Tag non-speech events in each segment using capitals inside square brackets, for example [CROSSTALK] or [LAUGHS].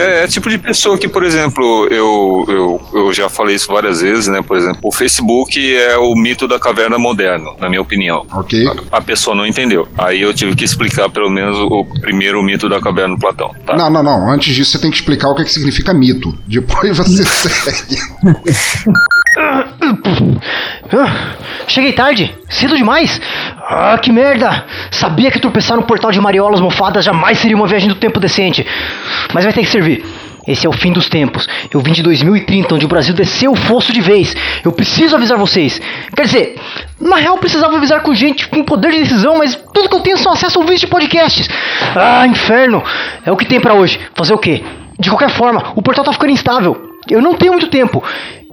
É, é tipo de pessoa que, por exemplo, eu, eu, eu já falei isso várias vezes, né? Por exemplo, o Facebook é o mito da caverna moderna, na minha opinião. Ok. A, a pessoa não entendeu. Aí eu tive que explicar pelo menos o primeiro mito da caverna do Platão. Tá? Não, não, não. Antes disso, você tem que explicar o que, é que significa mito. Depois você [LAUGHS] segue. [LAUGHS] Cheguei tarde, cedo demais. Ah, que merda! Sabia que tropeçar no portal de mariolas mofadas jamais seria uma viagem do tempo decente. Mas vai ter que servir. Esse é o fim dos tempos. Eu vim de 2030, onde o Brasil desceu o fosso de vez. Eu preciso avisar vocês. Quer dizer, na real precisava avisar com gente com poder de decisão, mas tudo que eu tenho são acesso a ouvintes de podcasts. Ah, inferno! É o que tem para hoje. Fazer o quê? De qualquer forma, o portal tá ficando instável. Eu não tenho muito tempo.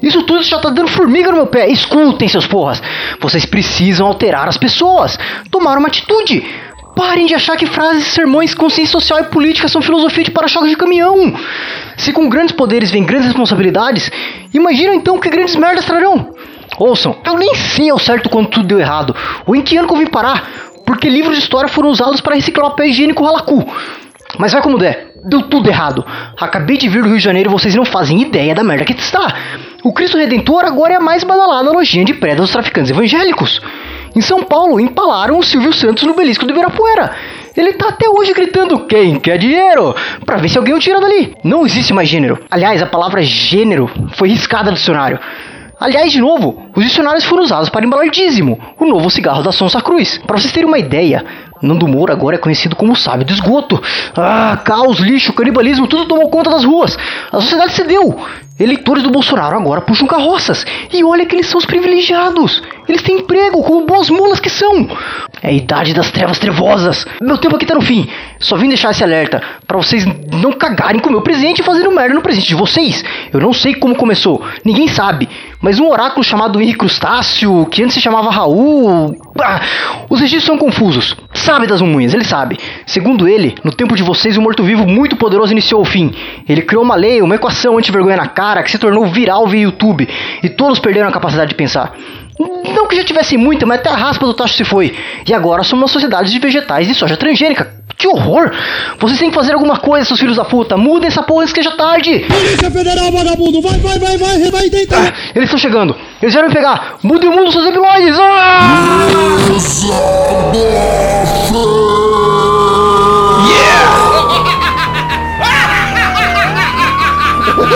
Isso tudo já tá dando formiga no meu pé. Escutem, seus porras. Vocês precisam alterar as pessoas. Tomar uma atitude. Parem de achar que frases, sermões, consciência social e política são filosofia de para-choque de caminhão. Se com grandes poderes vem grandes responsabilidades, imagina então que grandes merdas trarão. Ouçam, eu nem sei ao certo quando tudo deu errado, ou em que ano que eu vim parar, porque livros de história foram usados para reciclar papel higiênico ralacu. Mas vai como der, deu tudo errado. Acabei de vir do Rio de Janeiro e vocês não fazem ideia da merda que está. O Cristo Redentor agora é a mais badalada lojinha de preda dos traficantes evangélicos. Em São Paulo, empalaram o Silvio Santos no belisco do Ibirapuera. Ele tá até hoje gritando: Quem quer dinheiro? Pra ver se alguém o tira dali. Não existe mais gênero. Aliás, a palavra gênero foi riscada do dicionário. Aliás, de novo, os dicionários foram usados para embalar dízimo, o novo cigarro da Sonsa Cruz. Para vocês terem uma ideia, Nando Moura agora é conhecido como sábio do esgoto. Ah, caos, lixo, canibalismo, tudo tomou conta das ruas. A sociedade cedeu. Eleitores do Bolsonaro agora puxam carroças. E olha que eles são os privilegiados. Eles têm emprego, como boas mulas que são. É a idade das trevas trevosas. Meu tempo aqui tá no fim. Só vim deixar esse alerta para vocês não cagarem com o meu presente e fazendo merda no presente de vocês. Eu não sei como começou, ninguém sabe. Mas um oráculo chamado Henrique Crustáceo, que antes se chamava Raul. Ah, os registros são confusos. Sabe das unhas, ele sabe. Segundo ele, no tempo de vocês, um morto-vivo muito poderoso iniciou o fim. Ele criou uma lei, uma equação anti-vergonha na cara que se tornou viral via YouTube. E todos perderam a capacidade de pensar. Não que já tivesse muita, mas até a raspa do tacho se foi. E agora somos uma sociedade de vegetais e soja transgênica. Que horror! Vocês têm que fazer alguma coisa, seus filhos da puta. Mudem essa porra antes que já tarde. Polícia Federal, vagabundo! Vai, vai, vai, vai, vai tentar! Ah, eles estão chegando. Eles vieram me pegar. Mudem o mundo, seus hemorroides! Ah!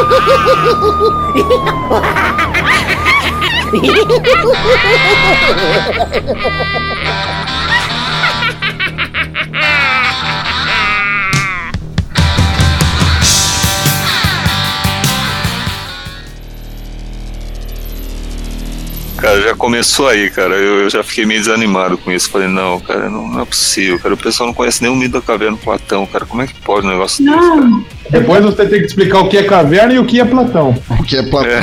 Ha ha ha ha! Cara, já começou aí, cara. Eu, eu já fiquei meio desanimado com isso. Falei, não, cara, não, não é possível, cara. O pessoal não conhece nem o mito da caverna Platão, cara. Como é que pode um negócio desse, cara? Depois você tem que explicar o que é caverna e o que é Platão. [LAUGHS] O que é Platão? [LAUGHS]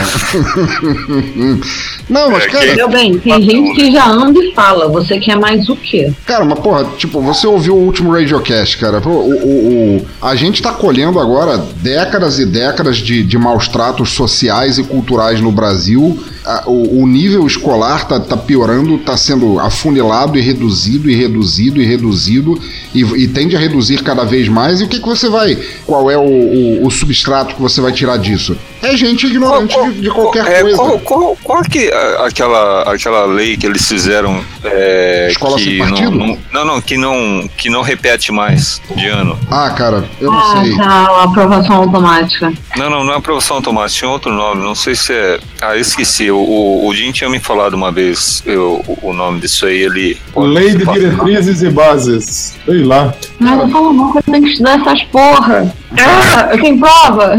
não, mas É, cara, Meu bem, tem gente que já anda e fala. Você quer mais o quê? cara, mas porra, tipo, você ouviu o último Radiocast, cara. O, o- o- a gente tá colhendo agora décadas e décadas de, de maus tratos sociais e culturais no Brasil. A- o, o nível escolar tá, tá piorando, tá sendo afunilado e reduzido e reduzido e reduzido e, e tende a reduzir cada vez mais. E o que, que você vai. Qual é o, o- o substrato que você vai tirar disso? É gente ignorante de, de qualquer é, coisa. Qual, qual, qual que a- aquela, aquela lei que eles fizeram é, Escola que sem não, partido? não, não, não, que não, que não repete mais de ano. Ah, cara, eu não Ah, sei. tá, a aprovação automática. Não, não, não é aprovação automática, tinha outro nome, não sei se é. Ah, eu esqueci. O, o, o Jim tinha me falado uma vez eu, o, o nome disso aí, ele. Lei de diretrizes e bases. Sei lá. Mas não fala não que eu tenho que estudar essas porra. Ah, eu tenho prova.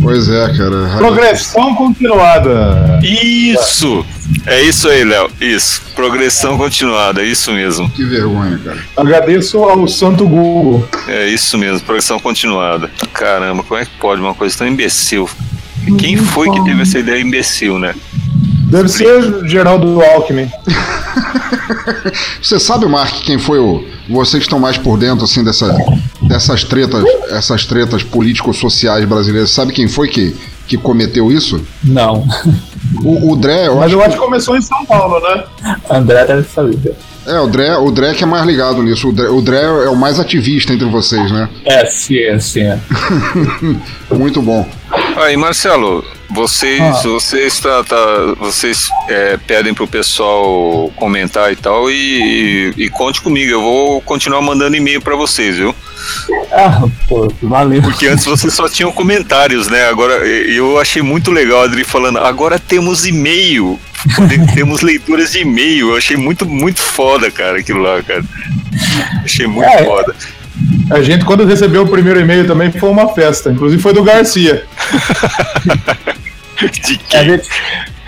Pois é, cara. Progressão continuada. Isso! É isso aí, Léo. Isso. Progressão continuada, é isso mesmo. Que vergonha, cara. Agradeço ao Santo Google. É isso mesmo, progressão continuada. Caramba, como é que pode uma coisa tão imbecil? Quem foi que teve essa ideia imbecil, né? Deve ser Geraldo Alckmin. [LAUGHS] Você sabe, Mark, quem foi o. Vocês que estão mais por dentro, assim, dessa, dessas tretas, essas tretas político-sociais brasileiras, sabe quem foi que, que cometeu isso? Não. O, o Dré, eu Mas acho eu acho que começou em São Paulo, né? André deve saber. É, o Dré, o Dré que é mais ligado nisso. O Dré, o Dré é o mais ativista entre vocês, né? É, sim, sim. [LAUGHS] Muito bom. Aí, Marcelo, vocês, Ah. vocês, tá, tá- vocês é, pedem pro pessoal comentar e tal, e, e- e conte comigo. Eu vou continuar mandando e-mail pra vocês, viu? Ah, pô, valeu. Porque antes vocês só tinham comentários, né? Agora e- eu achei muito legal a Adri falando, agora temos e-mail. [LAUGHS] Temos leituras de e-mail. Eu achei muito, muito foda, cara, aquilo lá, cara. Achei muito É. foda. A gente, quando recebeu o primeiro e-mail também, foi uma festa. Inclusive foi do Garcia. [LAUGHS] De A que? gente,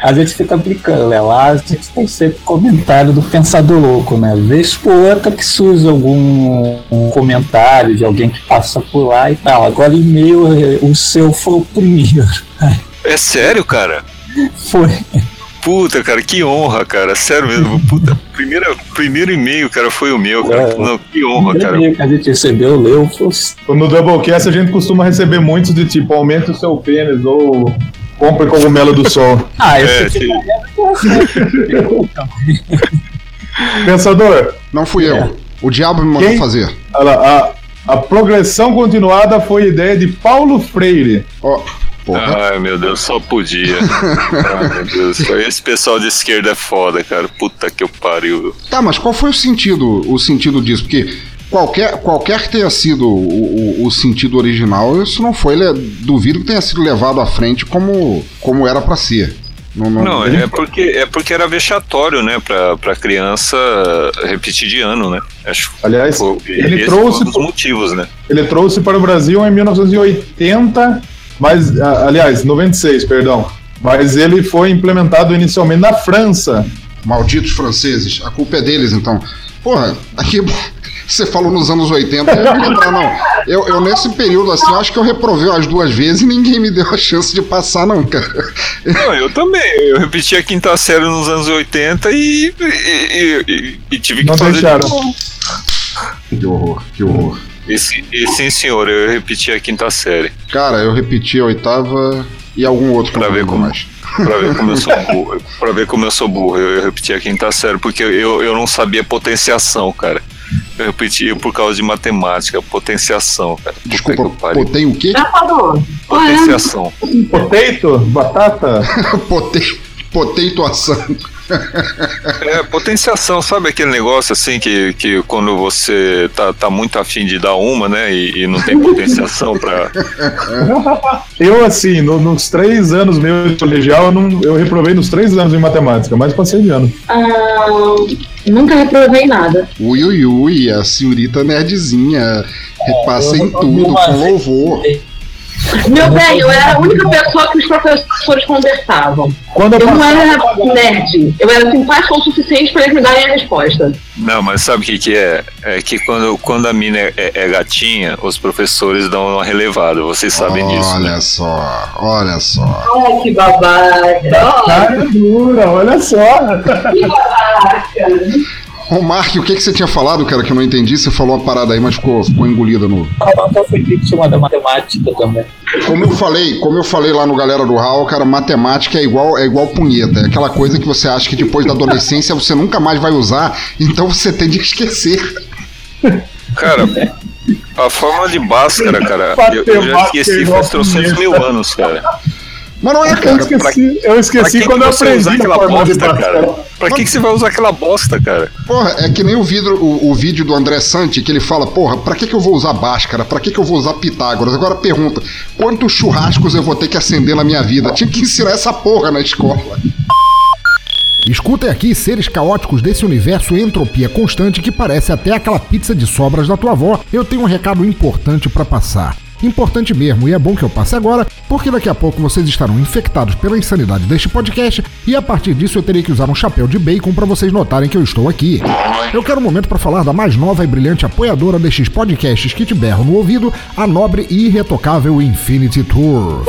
a gente fica brincando, né? Lá a gente tem sempre comentário do Pensador Louco, né? Vez por outra que surge algum um comentário de alguém que passa por lá e tal. Agora e-mail, eh, o seu foi o primeiro. É sério, cara? Foi. Puta, cara, que honra, cara. Sério mesmo. Puta, primeira, primeiro e-mail, cara, foi o meu, cara. É. Não, que O honra, primeiro cara. e-mail que a gente recebeu, leu, foi No Doublecast a gente costuma receber muitos de tipo, aumente o seu pênis ou compre cogumelo do sol. [LAUGHS] Ah, É, esse sim. [LAUGHS] Pensador, Não fui eu. O diabo me mandou Quem? fazer. olha lá, a, a progressão continuada foi ideia de Paulo Freire. Ó, porra. Ai, meu Deus, só podia. [LAUGHS] Ai, meu Deus. Esse pessoal de esquerda é foda, cara. Puta que eu pariu. Tá, mas qual foi o sentido, o sentido disso? Porque qualquer, qualquer que tenha sido o, o, o sentido original, isso não foi. Duvido que tenha sido levado à frente como, como era pra ser. Não, não, Não, é porque, é porque era vexatório, né, pra, pra criança repetir de ano, né? Acho que Aliás, foi, ele trouxe um motivos, né? Ele trouxe para o Brasil em 1980, mas, aliás, 96, perdão. Mas ele foi implementado inicialmente na França. Malditos franceses, a culpa é deles então. Porra, aqui você falou nos anos 80, eu lembrar, não. Eu, eu nesse período assim, eu acho que eu reprovei as duas vezes e ninguém me deu a chance de passar, não, cara. Não, eu também. Eu repeti a quinta série nos anos 80 e, e, e- e- e tive que Não fazer deixaram. de novo. Que horror, que horror. E, sim- e sim, senhor, eu repeti a quinta série. Cara, eu repeti a oitava e algum outro que eu Pra não ver como- mais. Pra ver como eu sou [LAUGHS] burro. Pra ver como eu sou burro. Eu, eu repeti a quinta série, porque eu, eu não sabia potenciação, cara. Eu repeti por causa de matemática, potenciação, cara. Desculpa, potei o quê? Qual é? Potenciação. Potato, batata. [LAUGHS] potei atuação. É, potenciação, sabe aquele negócio assim que, que quando você tá, tá muito afim de dar uma, né? E, e não tem potenciação pra. [LAUGHS] Eu, assim, no- nos três anos meus de colegial, eu, não, eu reprovei nos três anos em matemática, mas passei de ano. Ah, nunca reprovei nada. Ui, ui, ui, a senhorita nerdzinha. Repassa em eu- tudo, com louvor. Meu bem, eu era a única pessoa que os professores conversavam. Quando eu Eu não era nerd. Eu era simpática o suficiente para eles me darem a resposta. Não, mas sabe o que, que é? É que quando, quando a mina é, é gatinha, os professores dão uma relevada. Vocês sabem disso. né? Olha só, olha só. Ai, que babaca. cara dura, olha só. Que babaca. Ô, Mark, o que, que você tinha falado, cara, que eu não entendi? Você falou uma parada aí, mas ficou, ficou engolida no. A nota foi vítima da matemática também. Como eu falei, como eu falei lá no Galera do Hall, cara, matemática é igual, é igual punheta. É aquela coisa que você acha que depois da adolescência você nunca mais vai usar, então você tem de esquecer. Cara, a forma de Bhaskara, cara, eu, eu já esqueci igual faz trocentos mil punheta. anos, cara. Mas não é, Eu cara. esqueci, eu Pra esqueci que, quando que eu aprendi aquela bosta, cara? Pra que, que você vai usar aquela bosta, cara? Porra, é que nem o, vidro, o, o vídeo do André Santi que ele fala, porra, pra que, que eu vou usar Bhaskara? Pra que, que eu vou usar Pitágoras? Agora pergunta, quantos churrascos eu vou ter que acender na minha vida? Tinha que ensinar essa porra na escola. Escutem aqui seres caóticos desse universo entropia constante que parece até aquela pizza de sobras da tua avó. Eu tenho um recado importante pra passar. Importante mesmo, e é bom que eu passe agora, porque daqui a pouco vocês estarão infectados pela insanidade deste podcast e a partir disso eu terei que usar um chapéu de bacon pra vocês notarem que eu estou aqui. Eu quero um momento pra falar da mais nova e brilhante apoiadora destes podcasts que te berram no ouvido, a nobre e irretocável Infinity Tour.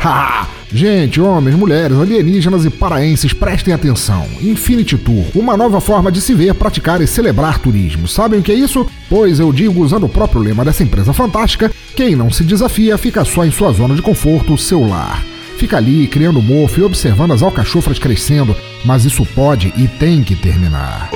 Haha! Gente, homens, mulheres, alienígenas e paraenses, prestem atenção. Infinity Tour, uma nova forma de se ver, praticar e celebrar turismo. Sabem o que é isso? Pois eu digo usando o próprio lema dessa empresa fantástica: quem não se desafia fica só em sua zona de conforto, seu lar. Fica ali criando mofo e observando as alcachofras crescendo, mas isso pode e tem que terminar.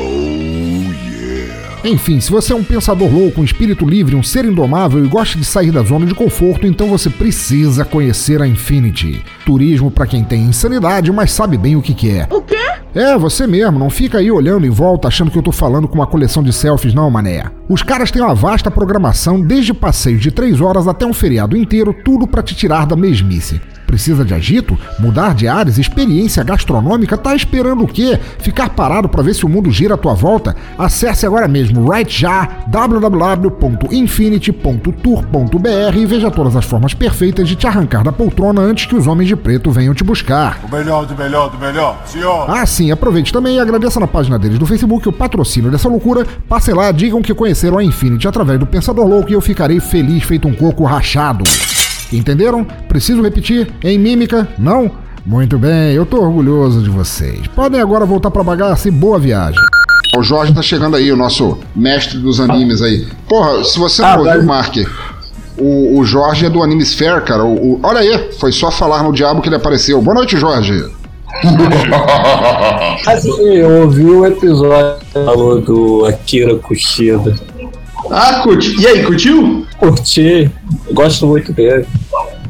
Enfim, se você é um pensador louco, um espírito livre, um ser indomável e gosta de sair da zona de conforto, então você precisa conhecer a Infinity. Turismo para quem tem insanidade, mas sabe bem o que, que é. O quê? É, você mesmo, não fica aí olhando em volta achando que eu tô falando com uma coleção de selfies, não, mané. Os caras têm uma vasta programação, desde passeios de 3 horas até um feriado inteiro, tudo pra te tirar da mesmice. Precisa de agito? Mudar de ares? Experiência gastronômica? Tá esperando o quê? Ficar parado pra ver se o mundo gira à tua volta? Acesse agora mesmo, right já, www.infinity.tour.br e veja todas as formas perfeitas de te arrancar da poltrona antes que os homens de preto venham te buscar. O melhor do melhor do melhor, senhor. Ah, sim, aproveite também e agradeça na página deles do Facebook o patrocínio dessa loucura. Passem lá, digam que conheceram a Infinity através do Pensador Louco e eu ficarei feliz feito um coco rachado. Entenderam? Preciso repetir? Em mímica? Não? Muito bem, eu tô orgulhoso de vocês. Podem agora voltar pra bagaça e boa viagem. O Jorge tá chegando aí, o nosso mestre dos animes aí. Porra, se você não Ah, ouviu. Mark, o, o Jorge é do Anime Sphere, cara. O, o- olha aí, foi só falar no diabo que ele apareceu. Boa noite, Jorge. [LAUGHS] Assim, eu ouvi o episódio que falou do Akira Kushida. Ah, curti. E aí, curtiu? Curti, gosto muito dele.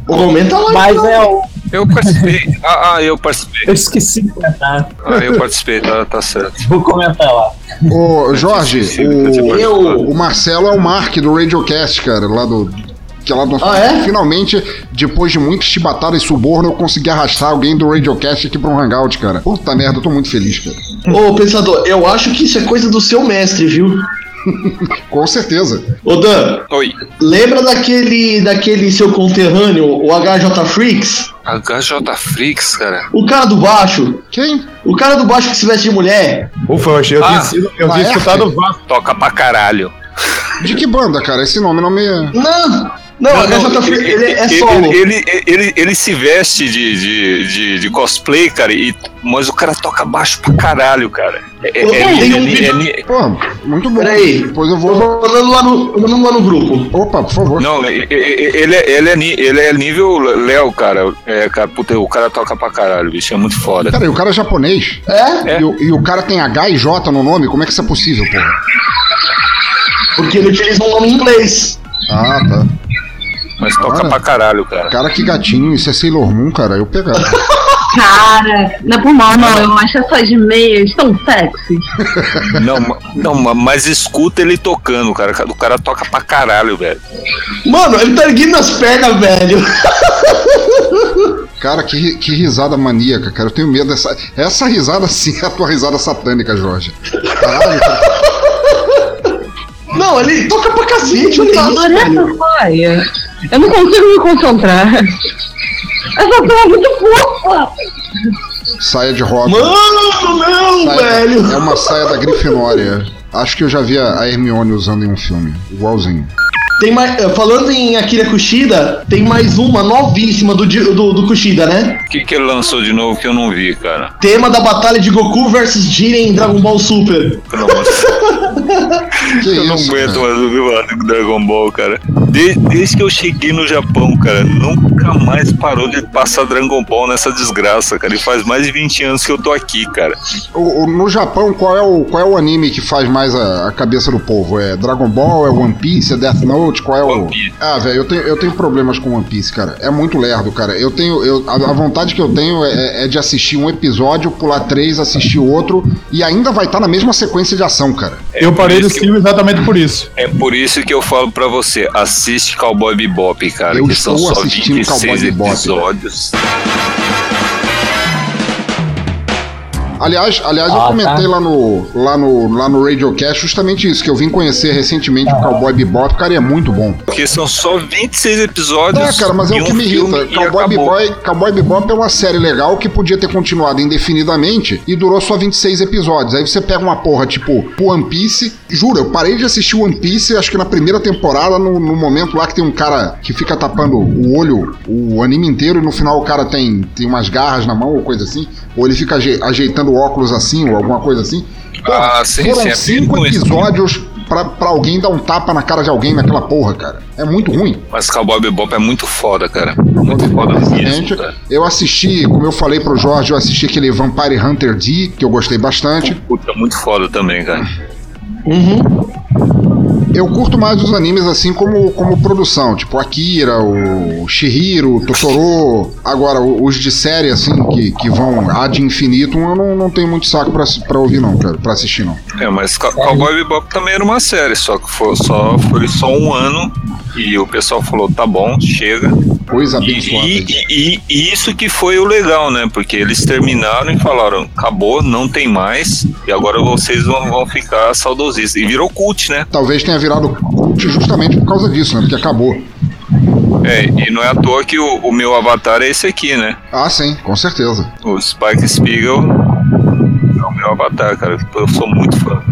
O comenta lá. Mas então. é o. Eu participei. Ah, ah, eu participei. Eu esqueci de comentar. Ah, eu participei, tá, tá certo. Vou comentar lá. Ô, Jorge, eu o, participado. o Marcelo é o Mark do Radiocast, cara, lá do. Que lá do Ah, é? Finalmente, depois de muitas chibatadas e suborno, eu consegui arrastar alguém do Radiocast aqui pra um hangout, cara. Puta merda, eu tô muito feliz, cara. Ô, pensador, eu acho que isso é coisa do seu mestre, viu? [LAUGHS] Com certeza. Ô, Dan, Oi. lembra daquele, daquele seu conterrâneo, o HJ Freaks? HJ Freaks, cara. O cara do baixo? Quem? O cara do baixo que se veste de mulher? Ufa, eu achei eu tinha, Ah, sido, eu tinha Laerte. escutado o Vasco. Toca pra caralho. De que banda, cara? Esse nome não me. Não! Não, o HJ Freaks, ele é solo. Ele, ele, ele, ele se veste de, de, de, de cosplay, cara, e, mas o cara toca baixo pra caralho, cara. É, é, tem é- um é- vídeo- é- Pô, muito bom. Peraí. Depois eu Eu vou. vou mandando lá no, mandando lá no grupo. Opa, por favor. Não, e- e- e- ele é, ele, é, ele é nível Léo, cara. É, cara, puta, o cara toca pra caralho, bicho. É muito foda. Peraí, o cara é japonês. É? E, o, e o cara tem H e J no nome? Como é que isso é possível, porra? Porque ele utiliza um nome em inglês. Ah, tá. Mas toca Cara. pra caralho, cara. Cara, que gatinho. Isso é Sailor Moon, cara. Eu pegava. [LAUGHS] Cara, não é por mal, não. Eu acho essas meias tão sexy. [LAUGHS] Não, não, ma- mas escuta ele tocando, cara. O cara toca pra caralho, velho. Mano, ele tá erguendo as pernas, velho. [LAUGHS] Cara, que, que risada maníaca, cara. Eu tenho medo dessa. Essa risada sim é a tua risada satânica, Jorge. Caralho, cara. Não, ele toca pra cacete, olha Eu isso, adorei velho. essa saia. Eu não consigo me concentrar. Essa saia é muito fofa. Saia de rock. Mano, não, Saia- velho. É uma saia da Grifinória. Acho que eu já vi a Hermione usando em um filme. Igualzinho. Tem mais, eh, falando em Akira Kushida, tem mais uma novíssima do, do, do Kushida, né? O que, que ele lançou de novo que eu não vi, cara? Tema da batalha de Goku versus Jiren em Dragon Ball Super. [LAUGHS] Eu não isso, aguento cara? mais ouvir do Dragon Ball, cara. De- desde que eu cheguei no Japão, cara, nunca mais parou de passar Dragon Ball nessa desgraça, cara. E faz mais de 20 anos que eu tô aqui, cara. O- o- no Japão, qual é, o, qual é o anime que faz mais a, a cabeça do povo? É Dragon Ball? É One Piece? É Death Note? Qual é o. One Piece. Ah, velho, eu tenho, eu tenho problemas com One Piece, cara. É muito lerdo, cara. Eu tenho. Eu, a, a vontade que eu tenho é, é de assistir um episódio, pular três, assistir outro, e ainda vai estar na mesma sequência de ação, cara. eu parei do filme exatamente por isso. É por isso que eu falo pra você, assiste Cowboy Bebop, cara, Eu que são estou só assistindo 26 Cowboy Bebop. episódios. Aliás, aliás, eu Ah, comentei tá. lá no lá no lá no Radiocast justamente isso, que eu vim conhecer recentemente o Cowboy Bebop, cara, e é muito bom. Porque são só 26 episódios. É, cara, mas é o que um me irrita. Cowboy. Bebop, Cowboy Bebop é uma série legal que podia ter continuado indefinidamente e durou só 26 episódios. Aí você pega uma porra tipo One Piece. Juro, eu parei de assistir One Piece, acho que na primeira temporada, no, no momento lá que tem um cara que fica tapando o olho o anime inteiro e no final o cara tem, tem umas garras na mão ou coisa assim. Ou ele fica aje- ajeitando óculos assim ou alguma coisa assim. Porra, Ah, sim, foram sim, é cinco episódios pra, pra alguém dar um tapa na cara de alguém naquela porra, cara. É muito ruim. Mas Cowboy Bebop é muito foda, cara. Muito foda Excelente. mesmo, cara. Eu assisti, como eu falei pro Jorge, eu assisti aquele Vampire Hunter D, que eu gostei bastante. Puta, muito foda também, cara. Uhum. Eu curto mais os animes assim como, como produção, tipo Akira, o Shihiro, o Totoro. Agora, os de série, assim, que, que vão ad infinitum, eu não, não tenho muito saco pra, pra ouvir, não, cara, pra assistir, não. É, mas Cowboy Bebop também era uma série, só que foi só, foi só um ano e o pessoal falou, tá bom, chega. Coisa E, abençoada. e- e- e isso que foi o legal, né? Porque eles terminaram e falaram, acabou, não tem mais, e agora vocês vão, vão ficar saudosistas. E virou cult, né? Talvez tenha virado cult justamente por causa disso, né? Porque acabou. É, e não é à toa que o, o meu avatar é esse aqui, né? Ah, sim, com certeza. O Spike Spiegel é o meu avatar, cara. Eu sou muito fã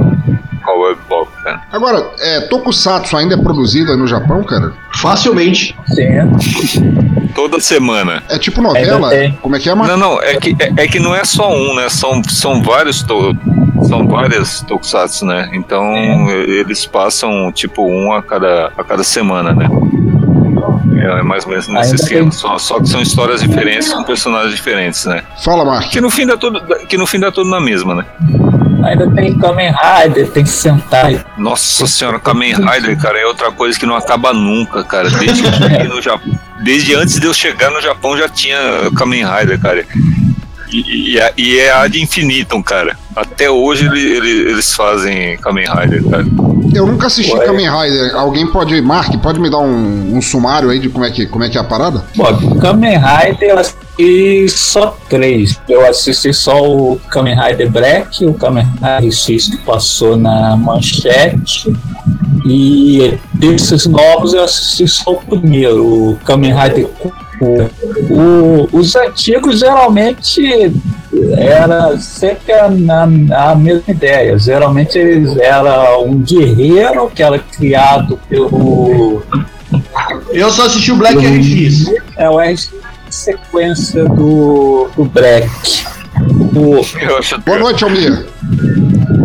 Agora, é, Tokusatsu ainda é produzido aí no Japão, cara? Facilmente. Sim. Toda semana. É tipo novela? Ainda tem. Como é que é, Marcos? Não, não, é que, é, é que não é só um, né? São, são vários to, são várias tokusatsu, né? Então eles passam tipo um a cada, a cada semana, né? É mais ou menos nesse esquema. Só, só que são histórias diferentes com personagens diferentes, né? Fala, Mark. Que no fim dá tudo, que no fim dá tudo na mesma, né? Ainda tem Kamen Rider, tem Sentai. Nossa senhora, Kamen Rider, cara, é outra coisa que não acaba nunca, cara. Desde Japão, desde antes de eu chegar no Japão já tinha Kamen Rider, cara. E, e, é- e é ad infinitum, cara. Até hoje ele- ele- eles fazem Kamen Rider, cara. Eu nunca assisti Ué. Kamen Rider. Alguém pode, Mark, pode me dar um, um sumário aí de como é que, como é, que é a parada? Bom, Kamen Rider eu assisti só três. Eu assisti só o Kamen Rider Black, o Kamen Rider X que passou na manchete. E desses novos eu assisti só o primeiro, o Kamen Rider. O- os antigos geralmente era sempre a, a, a mesma ideia. Geralmente eles era um guerreiro que era criado pelo Eu só assisti o Black RX. é o R sequência do, do Eu acho Boa noite, Almir.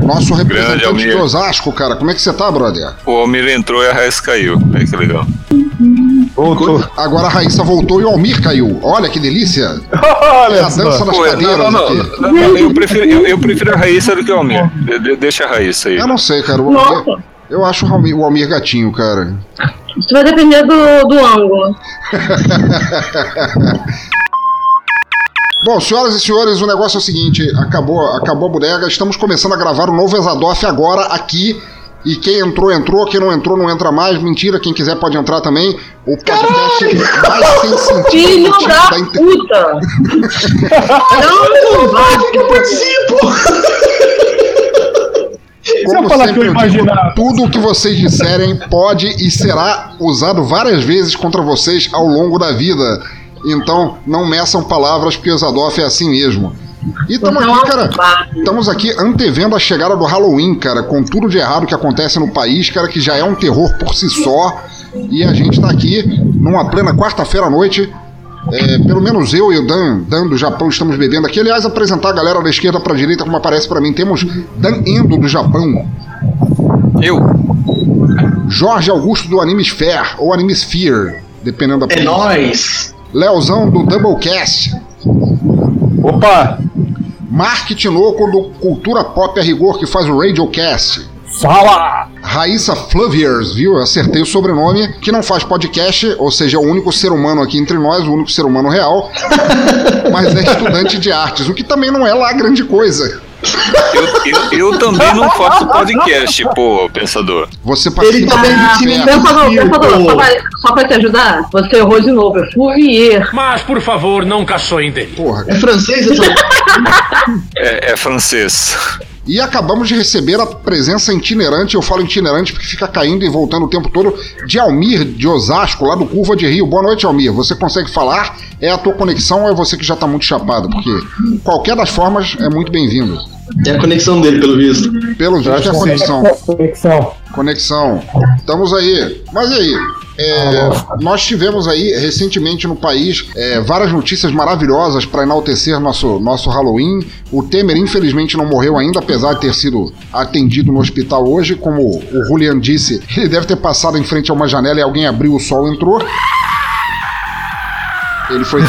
Nosso representante Almir. de Osasco, cara. Como é que você tá, brother? O Almir entrou e a Raiz caiu. Que legal. Voltou. Agora a Raíssa voltou e o Almir caiu. Olha que delícia. É Olha a dança Pô, cadeiras não, não, não, não, eu, prefiro, eu, eu prefiro a Raíssa do que o Almir. De- de- deixa a Raíssa aí. Eu não sei, cara. Almir, eu acho o Almir, o Almir gatinho, cara. Isso vai depender do, do ângulo. [LAUGHS] Bom, senhoras e senhores, o negócio é o seguinte: acabou, acabou a bodega, estamos começando a gravar o novo Exadoff agora aqui. E quem entrou, entrou, quem não entrou, não entra mais. Mentira, quem quiser pode entrar também. O podcast mais sem [LAUGHS] sentido Filho da da inter- puta! [LAUGHS] Não, vai! Eu participo! Se eu falar que eu digo, tudo o que vocês disserem pode e será usado várias vezes contra vocês ao longo da vida. Então, não meçam palavras, porque o Zadoff é assim mesmo. E estamos aqui, cara. Estamos aqui antevendo a chegada do Halloween, cara, com tudo de errado que acontece no país, cara, que já é um terror por si só. E a gente tá aqui numa plena quarta-feira à noite. É, pelo menos eu e o Dan, Dan do Japão, estamos bebendo aqui. Aliás, apresentar a galera da esquerda pra direita, como aparece pra mim, temos Dan Endo do Japão, Eu? Jorge Augusto do Animesphere, ou Animesphere, dependendo da É nóis! Leozão do Doublecast, Opa! Mark Tinoco do Cultura Pop a Rigor, que faz o Radiocast. Fala! Raíssa Flaviers, viu? Eu acertei o sobrenome, que não faz podcast, ou seja, é o único ser humano aqui entre nós, o único ser humano real, [LAUGHS] mas é estudante de artes, o que também não é lá grande coisa. Eu, eu, eu também não faço podcast, pô, pensador. Você Ele participa também do disse inferno. Pensador, pensador, só pra, só pra te ajudar, você errou de novo. É Fourier. Mas, por favor, não caçoem dele. Porra. É francês essa? É, é francês. E acabamos de receber a presença itinerante, eu falo itinerante porque fica caindo e voltando o tempo todo, de Almir de Osasco, lá do Curva de Rio. Boa noite, Almir. Você consegue falar? É a tua conexão ou é você que já tá muito chapado? Porque qualquer das formas é muito bem-vindo. É a conexão dele, pelo visto. Pelo visto, é a conexão. Conexão. Conexão. Estamos aí. Mas e aí? É, nós tivemos aí recentemente no país é, várias notícias maravilhosas para enaltecer nosso, nosso Halloween. O Temer, infelizmente, não morreu ainda, apesar de ter sido atendido no hospital hoje. Como o Julian disse, ele deve ter passado em frente a uma janela e alguém abriu o sol entrou. Ele foi.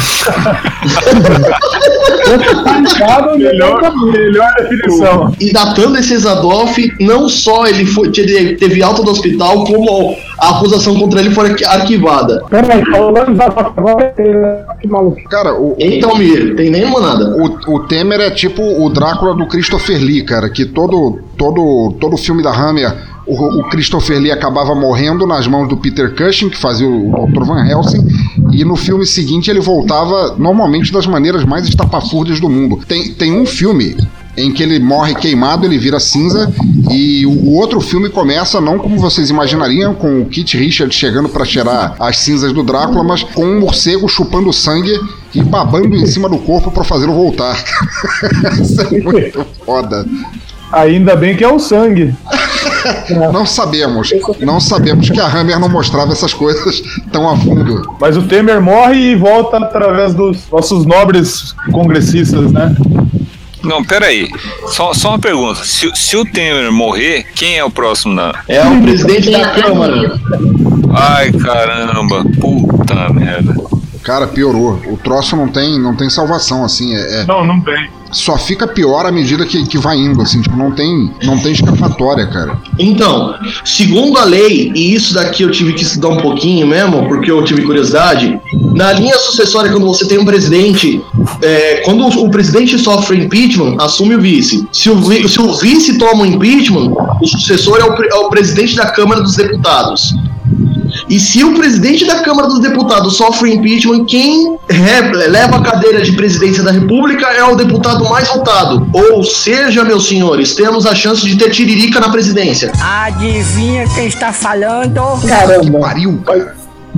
melhor, melhor definição. E datando esse Exadoff, não só ele foi, teve, teve alta do hospital, como a acusação contra ele foi arqui- arquivada. Peraí, falando já agora, é, que maluco. Cara, o. Então, Mir, tem nenhuma nada. O, o Temer é tipo o Drácula do Christopher Lee, cara, que todo todo todo filme da Hammer o, o Christopher Lee acabava morrendo nas mãos do Peter Cushing, que fazia o Dr. Van Helsing, e no filme seguinte ele voltava normalmente das maneiras mais estapafúrdias do mundo. Tem, tem um filme em que ele morre queimado, ele vira cinza, e o, outro filme começa não como vocês imaginariam, com o Kit Richards chegando para cheirar as cinzas do Drácula, mas com um morcego chupando sangue e babando em cima do corpo para fazê-lo voltar. [LAUGHS] Isso é muito foda. Ainda bem que é o sangue. [LAUGHS] Não sabemos. Não sabemos que a Hammer não mostrava essas coisas tão a fundo. Mas o Temer morre e volta através dos nossos nobres congressistas, né? Não, peraí. Só, só uma pergunta. Se, se o Temer morrer, quem é o próximo na. É o presidente da Câmara. Ai, caramba. Puta merda. Cara, piorou. O troço não tem, não tem salvação, assim. É, é- Não, não tem. Só fica pior à medida que, que vai indo, assim. Tipo, não tem, não tem escapatória, cara. Então, segundo a lei, e isso daqui eu tive que estudar um pouquinho mesmo, porque eu tive curiosidade, na linha sucessória, quando você tem um presidente, é, quando o presidente sofre impeachment, assume o vice. Se o, se o vice toma o impeachment, o sucessor é o, é o presidente da Câmara dos Deputados. E se o presidente da Câmara dos Deputados sofre impeachment, quem leva a cadeira de presidência da República é o deputado mais votado. Ou seja, meus senhores, temos a chance de ter tiririca na presidência. Adivinha quem está falando? Caramba. Pariu.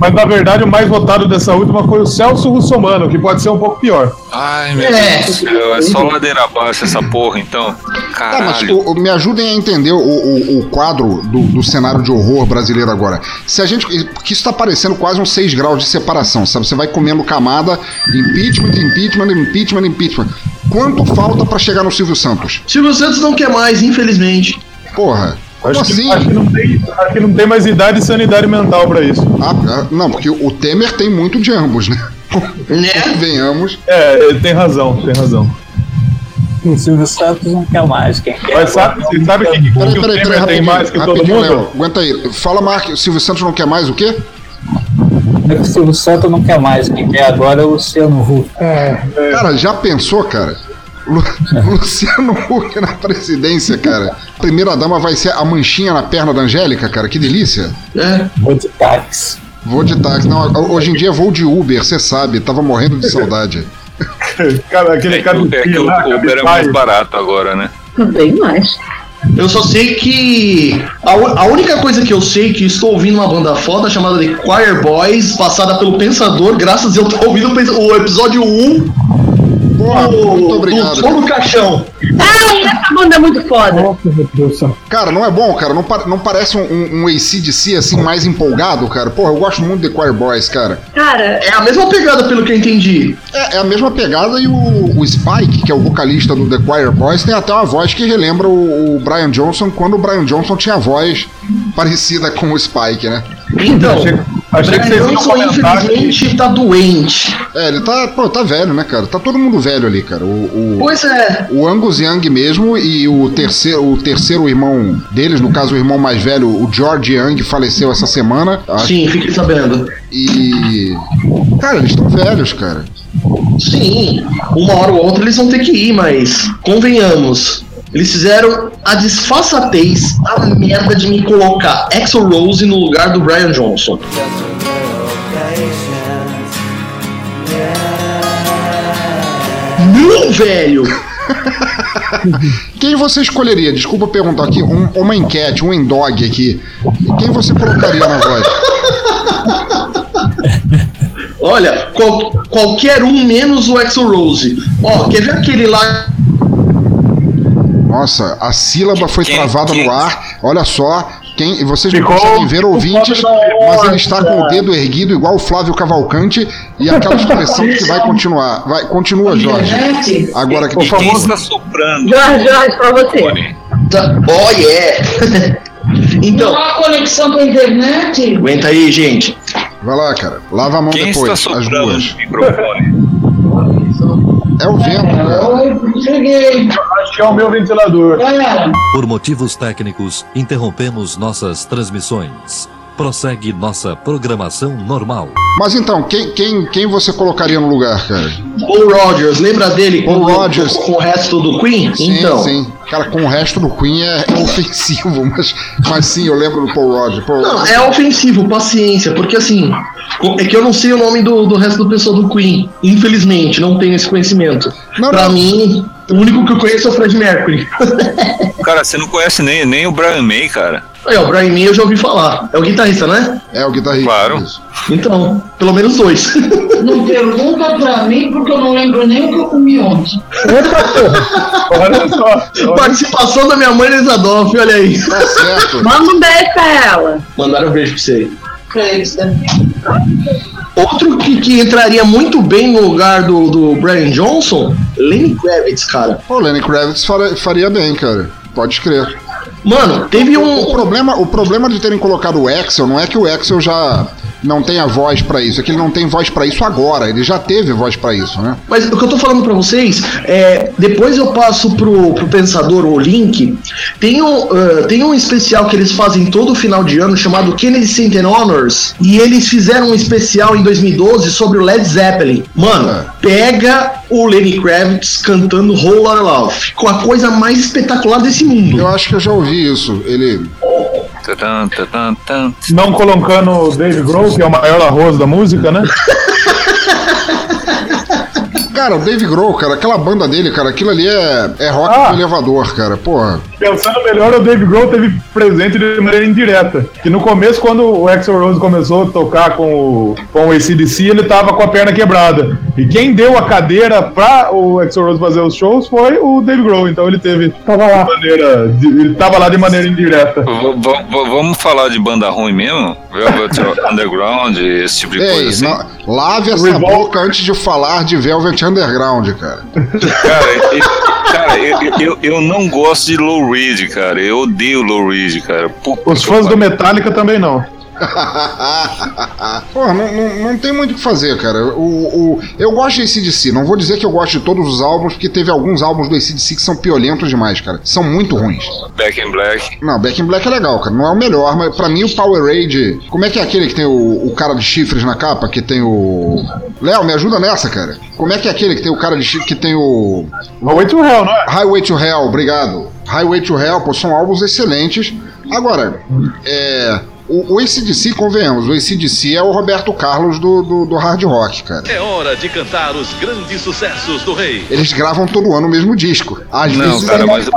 Mas na verdade o mais votado dessa última foi o Celso Russomano, que pode ser um pouco pior. Ai, meu É. Deus do céu. É só ladeira abaixo essa porra, então. Tá, mas Caralho. o- o- me ajudem a entender o, o- o quadro do, do cenário de horror brasileiro agora. Se a gente. Porque isso tá parecendo quase uns 6 graus de separação, sabe? Você vai comendo camada, impeachment, impeachment, impeachment, impeachment. Quanto falta pra chegar no Silvio Santos? Silvio Santos não quer mais, infelizmente. Porra. Acho que, assim? acho, que não tem, acho que não tem mais idade e sanidade mental pra isso. Ah, ah, não, porque o Temer tem muito de ambos, né? Né? [LAUGHS] Venhamos. É, ele tem razão, tem razão. O Silvio Santos não quer mais. Quem quer Mas sabe, você sabe o que, que, Peraí, que peraí, Temer peraí, tem mais que todo rapidinho, mundo? Léo. Aguenta aí. Fala, Mark, o Silvio Santos não quer mais o quê? É que o Silvio Santos não quer mais. Quem quer agora é o Luciano Huck. Cara, já pensou, cara? Lu- [LAUGHS] Luciano Huck na presidência, cara. Primeira dama vai ser a manchinha na perna da Angélica, cara. Que delícia. É. Vou de táxi. Vou de táxi. Não, hoje em dia vou de Uber, você sabe. Tava morrendo de saudade. [LAUGHS] Cara, aquele É cara o- é que o Uber é mais barato agora, né? Bem mais. Eu só sei que. A, a única coisa que eu sei é que estou ouvindo uma banda foda chamada de Choir Boys, passada pelo Pensador, graças a eu estar ouvindo o episódio 1 Porra, muito do, obrigado. do Som do Caixão. Ai, essa banda é muito foda. Nossa, meu Deus do céu. Cara, não é bom, cara? Não, pa- não parece um, um, um ACDC assim mais empolgado, cara? Porra, eu gosto muito de Choir Boys, cara. Cara, É a mesma pegada, pelo que eu entendi. É, é a mesma pegada e o, o Spike, que é o vocalista do The Choir Boys, tem até uma voz que relembra o, o Brian Johnson quando o Brian Johnson tinha voz parecida com o Spike, né? Então, Achei, que vocês Brian Johnson, que infelizmente, tá doente. É, ele tá, pô, tá velho, né, cara? Tá todo mundo velho ali, cara. O, o, Pois é. o Angus Young mesmo e o terceiro, o terceiro irmão deles, no caso o irmão mais velho, o George Young, faleceu essa semana. Acho- Sim, fiquei sabendo. E. Cara, eles estão velhos, cara. Sim, uma hora ou outra eles vão ter que ir, mas convenhamos. Eles fizeram a disfarçatez, a merda de me colocar Axel Rose no lugar do Brian Johnson. Não, velho! [LAUGHS] Quem você escolheria? Desculpa perguntar aqui, um- uma enquete, um endog aqui. Quem você colocaria na voz? Olha, qual- qualquer um menos o Axel Rose. Ó, quer ver aquele lá? Nossa, a sílaba foi travada quem- no ar. Olha só, quem vocês não conseguem ver ouvintes, mas ele está com o dedo erguido igual o Flávio Cavalcante e aquela expressão que vai continuar. Vai, continua, Jorge. Agora que E quem está soprando? Jorge, Jorge, pra você. Tá- Oh, yeah! [LAUGHS] então, Não há conexão com a internet? aguenta aí, gente. Vai lá, cara. Lava a mão Quem depois, está as duas. microfone? É o vento. Cheguei. Acho que é o meu ventilador. Galera, Por motivos técnicos, interrompemos nossas transmissões. Prossegue nossa programação normal. Mas então, quem, quem, quem você colocaria no lugar, cara? Paul Rogers, lembra dele Paul com, Rodgers. com, com o resto do Queen? Sim, então, sim. Cara, com o resto do Queen é, [LAUGHS] ofensivo, mas, mas sim, eu lembro do Paul Rodgers. Paul Não, é ofensivo, paciência, porque assim, é que eu não sei o nome do, do resto do pessoal do Queen. Infelizmente, não tenho esse conhecimento. pra mim, o único que eu conheço é o Fred Mercury. [LAUGHS] Cara, você não conhece nem, nem o Brian May, cara. Aí, ó, o Brian May eu já ouvi falar. É o guitarrista, né? É o guitarrista. Claro. Então, pelo menos dois. [LAUGHS] Não pergunta pra mim porque eu não lembro nem o que eu comi ontem. Olha só. Participação da minha mãe Elisa Dolph, olha aí. Tá certo. [LAUGHS] Manda um beijo pra ela. Mandaram um beijo pra você. Pra eles também. Outro que, que entraria muito bem no lugar do, do Brian Johnson, Lenny Kravitz, cara. Pô, Lenny Kravitz faria, faria bem, cara. Pode crer. Mano, teve O um. problema, o problema de terem colocado o Axel não é que o Axel já não tenha voz pra isso, é que ele não tem voz pra isso agora. Ele já teve voz pra isso, né? Mas o que eu tô falando pra vocês é. Depois eu passo pro, pro Pensador o link. Tem um, ah, tem um especial que eles fazem todo final de ano chamado Kennedy Center Honors. E eles fizeram um especial em 2012 sobre o Led Zeppelin. Mano, pega o Lenny Kravitz cantando Whole Lotta Love. Com a coisa mais espetacular desse mundo. Eu acho que eu já ouvi isso. Ele. Não colocando o Dave Grohl, que é o maior arroz da música, né? Cara, o Dave Grohl, cara, aquela banda dele, cara, aquilo ali é, é rock Ah. elevador, cara. Porra. Pensando melhor, o Dave Grohl teve presente de maneira indireta. Que no começo, quando o Axel Rose começou a tocar com o, com o ACDC, ele tava com a perna quebrada. E quem deu a cadeira pra o Axel Rose fazer os shows foi o Dave Grohl. Então ele teve. Tava lá. De maneira, de- ele tava lá de maneira indireta. V- vamos falar de banda ruim mesmo? Velvet [LAUGHS] Underground, esse tipo de Ei, coisa assim. não- lave essa Revol- boca antes de falar de Velvet Underground, cara. Cara, eu, cara eu, eu, eu não gosto de Low Reed, cara. Eu odeio Low Reed, cara. Puta Os fãs do. Metallica também não. [LAUGHS] Porra, não, não, não tem muito o que fazer, cara. O, o, eu gosto de ACDC, não vou dizer que eu gosto de todos os álbuns, porque teve alguns álbuns do ACDC que são piolentos demais, cara. São muito ruins. Back in Black. Não, Back in Black é legal, cara. Não é o melhor, mas pra mim o Powerade. Como é que é aquele que tem o, o cara de chifres na capa? Que tem o. Léo, me ajuda nessa, cara. Como é que é aquele que tem o cara de chifres que tem o. Highway to Hell, não é? Highway to Hell, obrigado. Highway to Hell, pô, são álbuns excelentes. Agora, é. O, o ACDC, convenhamos, o ACDC é o Roberto Carlos do, do, do hard rock, cara. É hora de cantar os grandes sucessos do rei. Eles gravam todo ano o mesmo disco. Às Não, vezes cara, é- mas,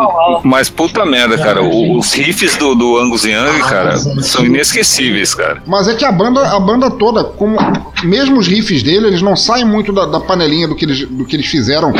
mas puta merda, cara. Os riffs do, do Angus Young, cara, são inesquecíveis, cara. Mas é que a banda, a banda toda, como mesmo os riffs dele, eles não saem muito da, da panelinha do que, eles, do que eles fizeram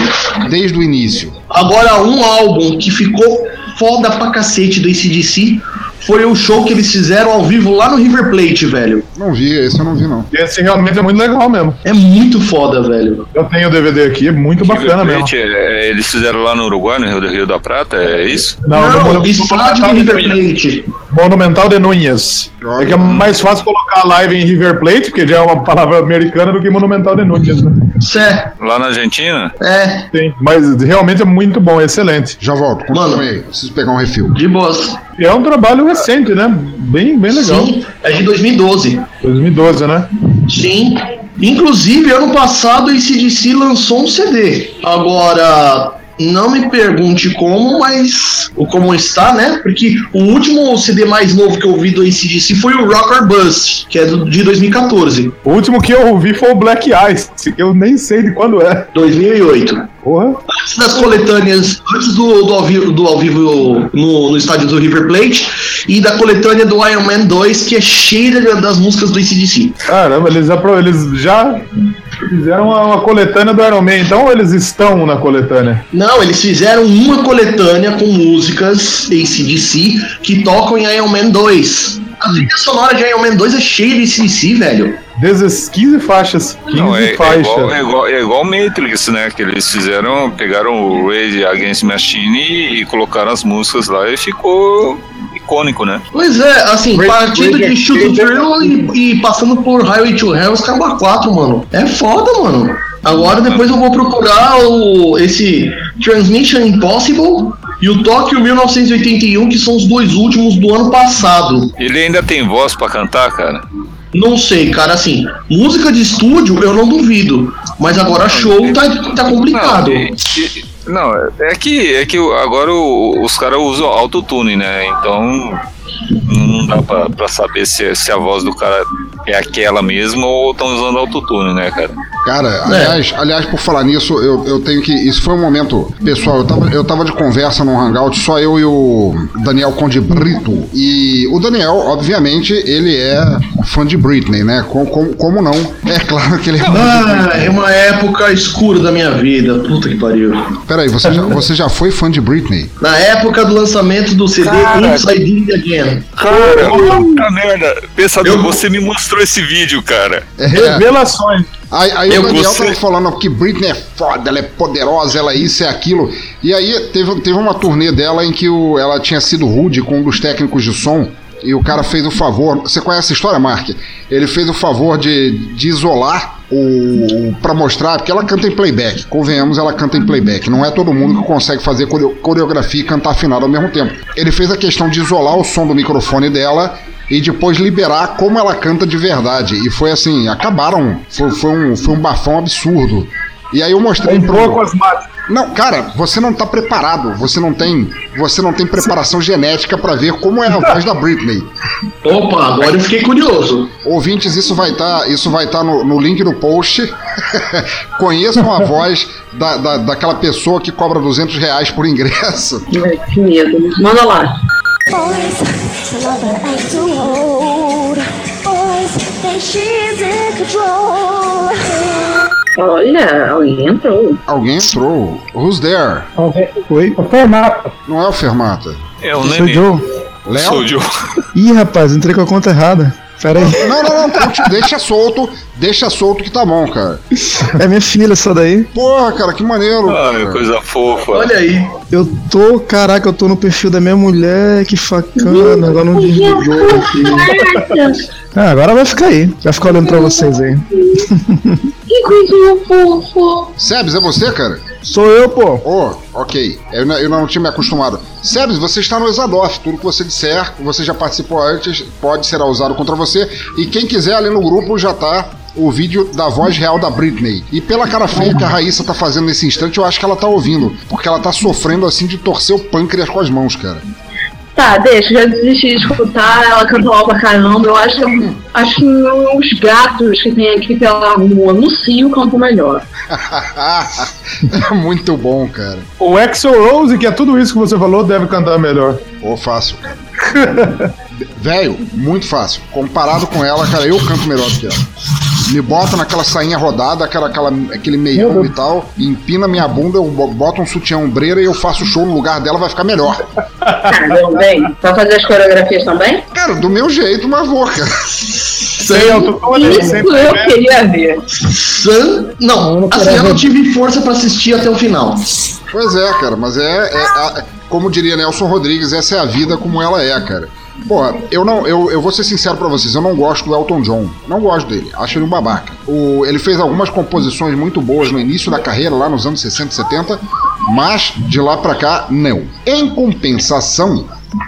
desde o início. Agora, um álbum que ficou foda pra cacete do ACDC foi o show que eles fizeram ao vivo lá no River Plate, velho. Não vi, esse eu não vi, não. Esse realmente é muito legal mesmo. É muito foda, velho. Eu tenho o DVD aqui, é muito bacana mesmo. Plate, é, eles fizeram lá no Uruguai, no Rio, do Rio da Prata, é isso? Não, no Monu- estádio do River Plate. Monumental de Núñez. É que é mais fácil colocar live em River Plate, porque já é uma palavra americana, do que Monumental de Núñez, né? Cé. Lá na Argentina? É. Sim, mas realmente é muito bom, excelente. Já volto, continue aí. Preciso pegar um refil. De boas. É um trabalho recente, né? Bem, bem legal. Sim, é de 2012. 2012, né? Sim. Inclusive, ano passado, o ACDC lançou um CD. Agora, não me pergunte como, mas o como está, né? Porque o último CD mais novo que eu ouvi do ACDC foi o Rocker Bust, que é do, de 2014. O último que eu ouvi foi o Black Eyes, que eu nem sei de quando é. 2008. Porra. Antes das coletâneas, antes do, do, ao vivo, do ao vivo no, no estádio do River Plate e da coletânea do Iron Man 2, que é cheia das músicas do ACDC. Caramba, eles, apro- eles já fizeram uma, uma coletânea do Iron Man, então ou eles estão na coletânea? Não, eles fizeram uma coletânea com músicas ACDC que tocam em Iron Man 2. A trilha sonora de Iron Man 2 é cheia de ACDC, velho. 16, 15 faixas. 15 Não, é, é, faixas. igual, é, igual, é igual Matrix, né? Que eles fizeram, pegaram o Rage Against Machine e, e colocaram as músicas lá e ficou. Icônico, né? Pois é, assim, Rage- partindo Rage de Shoot Thrill e, e passando por Highway to Hell, os Cabo 4, mano. É foda, mano. Agora depois eu vou procurar o, esse Transmission Impossible e o Tóquio 1981, que são os dois últimos do ano passado. Ele ainda tem voz pra cantar, cara? Não sei, cara, assim, música de estúdio eu não duvido, mas agora show tá, tá complicado. Não, e- e- não, é que, é que agora os caras usam autotune, né? Então não dá pra, pra saber se, se a voz do cara é aquela mesmo ou estão usando autotune, né, cara? Cara, aliás, aliás, por falar nisso, eu, eu tenho que. Isso foi um momento. Pessoal, eu tava, eu tava de conversa num hangout, só eu e o Daniel Conde Brito. E o Daniel, obviamente, ele é fã de Britney, né? Com, com- como não? É claro que ele é fã Ah, é uma época escura da minha vida, puta que pariu. Peraí, você já, você já foi fã de Britney? Na época do lançamento do CD Cara. Inside It Again. Cara, puta merda. Pensador, você me mostrou esse vídeo, cara. É. Revelações. Aí, aí Eu o Daniel gostei. tava falando que Britney é foda, ela é poderosa, ela é isso, é aquilo. E aí teve, teve uma turnê dela em que o, ela tinha sido rude com um dos técnicos de som. E o cara fez o favor. Você conhece a história, Mark? Ele fez o favor de, de isolar o. pra mostrar, porque ela canta em playback. Convenhamos, ela canta em playback. Não é todo mundo que consegue fazer coreo- coreografia e cantar afinado ao mesmo tempo. Ele fez a questão de isolar o som do microfone dela e depois liberar como ela canta de verdade. E foi assim, acabaram. Foi, foi um, foi um bafão absurdo. E aí eu mostrei Comprou pro. com as máquinas. Não, cara, você não tá preparado. Você não tem. Você não tem preparação genética pra ver como é a voz da Britney. Opa, agora eu fiquei curioso. Ouvintes, isso vai estar isso vai tá no, no link do post. [LAUGHS] Conheçam a voz da, da, daquela pessoa que cobra 200 reais por ingresso. Ai, [LAUGHS] Que medo. Manda lá. Boys, the lover ain't too old. Boys, think she's in control. Olha, alguém entrou. Alguém entrou. Who's there? Oi? O Fermata. Não é o Fermata. É o Sou Nenê. Joe. Léo? Sou o Joe. [LAUGHS] Ih, rapaz, entrei com a conta errada. Pera aí. Não, não, não, deixa solto, deixa solto que tá bom, cara. É minha filha essa daí. Porra, cara, que maneiro. Ai, cara. coisa fofa. Olha aí. Eu tô, caraca, eu tô no perfil da minha mulher, que facana, agora não desligou aqui. [LAUGHS] Ah, agora vai ficar aí. Vai ficar olhando pra vocês aí. [LAUGHS] Que coisinha fofa. Sebes, é você, cara? Sou eu, pô. Oh, ok. Eu, não- eu não tinha me acostumado. Sebes, você está no Exadoff. Tudo que você disser, você já participou antes, pode ser usado contra você. E quem quiser, ali no grupo já tá o vídeo da voz real da Britney. E pela cara feia que a Raíssa tá fazendo nesse instante, eu acho que ela tá ouvindo. Porque ela tá sofrendo assim de torcer o pâncreas com as mãos, cara. Tá, deixa, já desisti de escutar, ela canta mal pra caramba. Eu acho que, acho que os gatos que tem aqui pela rua no Cio cantam melhor. é [LAUGHS] muito bom, cara. O Exo Rose, que é tudo isso que você falou, deve cantar melhor. Ô, fácil, cara. [LAUGHS] Velho, muito fácil. Comparado com ela, cara, eu canto melhor do que ela. Me bota naquela sainha rodada, aquela, aquela, aquele meião e tal, empina minha bunda, eu bo- boto um sutiã ombreira e eu faço show no lugar dela, vai ficar melhor. Caramba, bem. Vai fazer as coreografias também? Cara, do meu jeito, mas vou, cara. Sem autotune, Isso sem eu playback. queria ver. San... Não, assim, eu não tive força pra assistir até o final. Pois é, cara, mas é, é- a- como diria Nelson Rodrigues, essa é a vida como ela é, cara. Porra, eu não, eu, eu vou ser sincero pra vocês, eu não gosto do Elton John. Não gosto dele, acho ele um babaca. O, ele fez algumas composições muito boas no início da carreira, lá nos anos 60 e 70, mas de lá pra cá, não. Em compensação,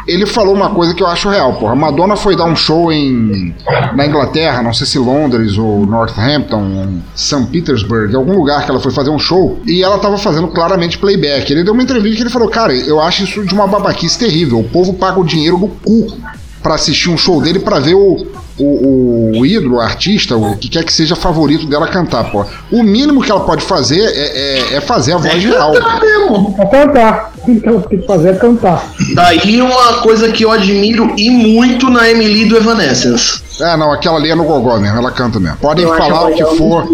ele falou uma coisa que eu acho real, porra. Madonna foi dar um show em na Inglaterra, não sei se Londres ou Northampton, St. Petersburg, algum lugar que ela foi fazer um show, e ela tava fazendo claramente playback. Ele deu uma entrevista que ele falou: "Cara, eu acho isso de uma babaquice terrível. O povo paga o dinheiro do cu pra assistir um show dele pra ver o o, o ídolo, o artista, o que quer que seja favorito dela cantar, pô. O mínimo que ela pode fazer é, é- é fazer a voz real. É cantar. O que ela tem que fazer é cantar. Daí uma coisa que eu admiro e muito na Emily do Evanescence. É, não, aquela ali é no gogó mesmo, ela canta mesmo. Podem Eu falar o que for,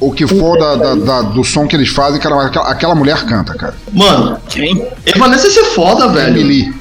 o que for da, da- da- do som que eles fazem, cara, aquela, aquela mulher canta, cara. Mano, quem? Evanescence é foda, velho. Emily.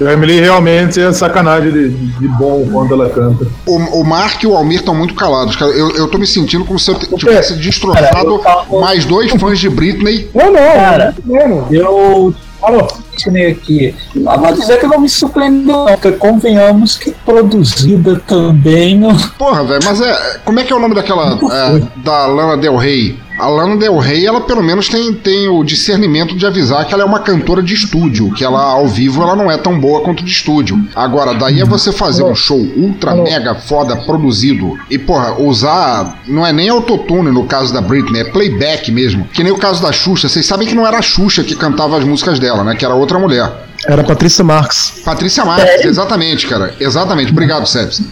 A Emily realmente é sacanagem de, de bom quando ela canta. O, o Mark e o Almir estão muito calados, cara. Eu, eu tô me sentindo como se eu tivesse destroçado mais dois fãs de Britney. Não, não. Cara, não. eu. Alô? Britney aqui. Não vou dizer que não me surpreendeu, não, porque convenhamos que produzida também. Porra, velho, mas é. Como é que é o nome daquela. é, da Lana Del Rey? A Lana Del Rey, ela pelo menos tem, tem o discernimento de avisar que ela é uma cantora de estúdio, que ela ao vivo ela não é tão boa quanto de estúdio. Agora, daí é você fazer um show ultra mega foda produzido e, porra, usar. Não é nem autotune no caso da Britney, é playback mesmo. Que nem o caso da Xuxa. Vocês sabem que não era a Xuxa que cantava as músicas dela, né? Que era outra mulher. Era Patrícia Marques. Patrícia Marques, exatamente, cara. Exatamente. Obrigado, Sebs.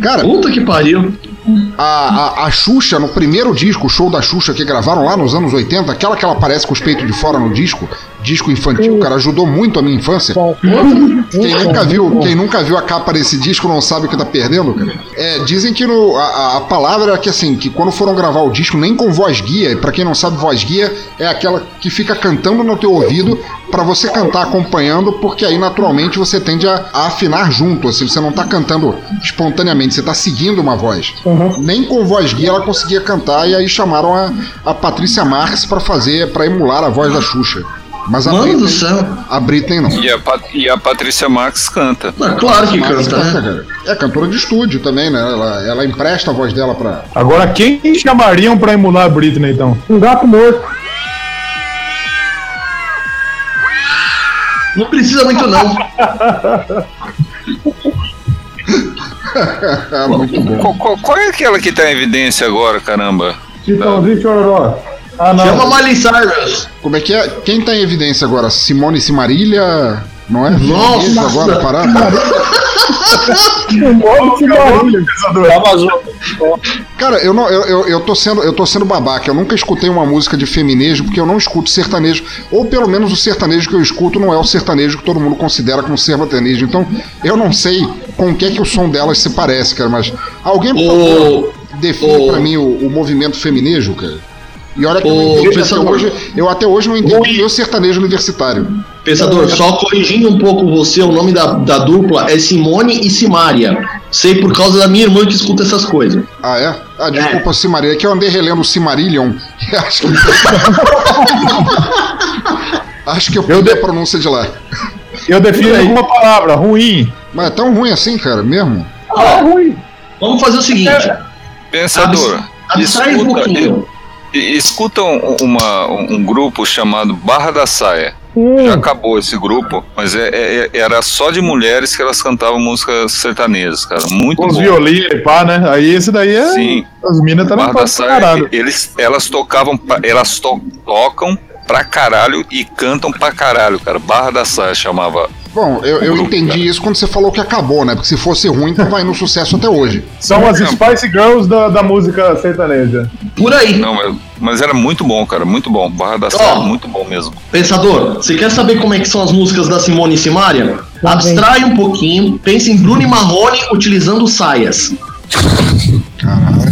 Cara. Puta que pariu. A, a, a Xuxa, no primeiro disco, o show da Xuxa que gravaram lá nos anos 80, aquela que ela aparece com os peitos de fora no disco, disco infantil, cara, ajudou muito a minha infância. Quem nunca viu, quem nunca viu a capa desse disco não sabe o que tá perdendo, cara. É, dizem que no, a, a palavra é que assim, que quando foram gravar o disco, nem com voz guia, e pra quem não sabe, voz guia é aquela que fica cantando no teu ouvido pra você cantar acompanhando, porque aí naturalmente você tende a, a afinar junto, assim, você não tá cantando espontaneamente, você tá seguindo uma voz. Nem com voz guia ela conseguia cantar, e aí chamaram a, a Patrícia Marques pra fazer, pra emular a voz da Xuxa. Mas a Mano Britney, do céu. a Britney não. E a, Pat- e a Patrícia Marques canta. claro que canta, né? cara. É cantora de estúdio também, né? Ela, ela empresta a voz dela pra. Agora, quem chamariam pra emular a Britney, então? Um gato morto. Não precisa muito, não. [LAUGHS] Muito bom. Qual, qual- qual é aquela que tá em evidência agora, caramba? Chitãozinho Chororó. Ah, não. Chama Miley Cyrus. Como é que é? Quem tá em evidência agora? Simone Simarilha? Não é? Nossa! Feliz agora, parada? Modo de barulho. Cara, eu, não, eu, eu, eu, tô sendo, eu tô sendo babaca. Eu nunca escutei uma música de feminejo porque eu não escuto sertanejo. Ou pelo menos o sertanejo que eu escuto não é o sertanejo que todo mundo considera como sertanejo. Então eu não sei com o que é que o som delas se parece, cara. Mas alguém, por favor, define pra mim o, o movimento feminejo, cara. E olha que eu, Ô, até pensador. hoje, eu até hoje não entendi o sertanejo universitário. Pensador, só corrigindo um pouco você, o nome da, da dupla é Simone e Simária. Sei por causa da minha irmã que escuta essas coisas. Ah, é? Ah, desculpa, Simarillion. É que eu andei relendo o Simarillion. e Acho que. Acho que eu [LAUGHS] peguei a pronúncia de lá. Eu defino com uma palavra, ruim. Mas é tão ruim assim, cara, mesmo? Ah, ruim. Vamos fazer o seguinte. Pensador, abstrai um escuta, pouquinho. e- escuta um, uma- um grupo chamado Barra da Saia. Já acabou esse grupo, mas é- é- é- era só de mulheres que elas cantavam músicas sertanejas, cara. Muito Com os violinos e pá, né? Aí esse daí é. Sim. As minas Saia, caralho. eles, elas tocavam, pra- elas to- tocam pra caralho e cantam pra caralho, cara. Barra da Saia chamava. Bom, eu, eu entendi isso quando você falou que acabou, né? Porque se fosse ruim, [LAUGHS] vai no sucesso até hoje. São as Spice Girls da, da música sertaneja. Por aí. Não, mas, mas era muito bom, cara, muito bom. Barra da Saia, muito bom mesmo. Pensador, você quer saber como é que são as músicas da Simone e Simária? Abstrai um pouquinho, pense em Bruno e Marrone utilizando saias.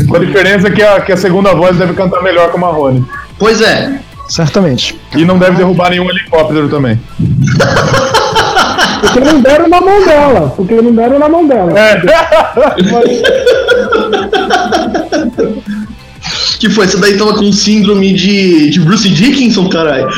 Com a diferença que a, que a segunda voz deve cantar melhor que o Marrone. Pois é. Certamente. E não deve derrubar nenhum helicóptero também. [LAUGHS] Porque não deram na mão dela. Porque não deram na mão dela. Que foi? Essa daí tava com síndrome de, de Bruce Dickinson, caralho.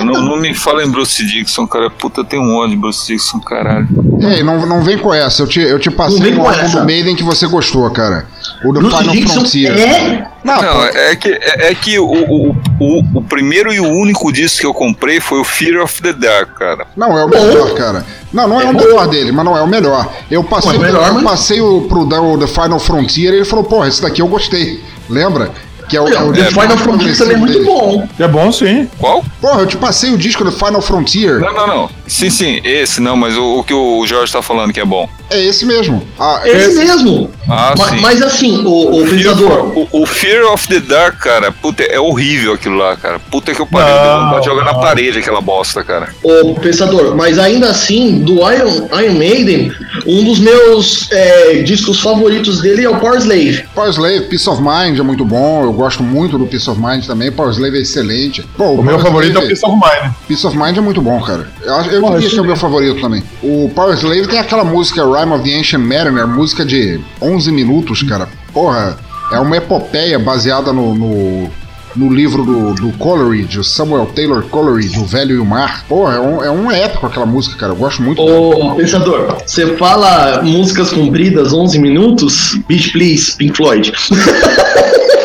Cara, não, não me fala em Bruce Dixon, cara. Puta, eu tenho um ódio de Bruce Dixon, caralho. Ei, não, não vem com essa. Eu te, eu te Não passei com álbum do Maiden que você gostou, cara. O do Bruce Final Dickinson Frontier. é? Não, é que, é, é que o, o, o, o primeiro e o único disco que eu comprei foi o Fear of the Dark, cara. Não, é o melhor, cara. Não, não é, o melhor dele, mas não é o melhor. Eu passei, é melhor, eu passei o, pro The Final Frontier e ele falou, porra, esse daqui eu gostei. Lembra? Que é o, é o The disco Final Frontier também é muito dele. bom. É bom sim. Qual? Porra, eu te passei o disco do Final Frontier. Não, não, não. Sim, sim, esse não, mas o, o que o Jorge tá falando que é bom. É esse mesmo. Ah, Esse mesmo. Ah, Ma- sim. Mas assim, o, o pensador. O, o Fear of the Dark, cara, puta, é horrível aquilo lá, cara. Puta que eu pariu, Não, deu vontade de jogar na parede aquela bosta, cara. Ô, pensador, mas ainda assim, do Iron, Iron Maiden, um dos meus é, discos favoritos dele é o Power Slave. Power Slave, Peace of Mind é muito bom. Eu gosto muito do Peace of Mind também. Power Slave é excelente. Pô, O meu Power favorito é o Slave- Peace of Mind. Peace of Mind é muito bom, cara. Eu, acho- eu Pô, diria esse que é o meu favorito também. O Power Slave tem aquela música Rhyme of the Ancient Mariner, música de 11 minutos, cara. Porra, é uma epopeia baseada no, no, no livro do, do Coleridge, o Samuel Taylor Coleridge, O Velho e o Mar. Pô, é um, é um épico aquela música, cara. Eu gosto muito. Ô, pensador, você fala músicas compridas, 11 minutos? Beach Please, Pink Floyd. [LAUGHS]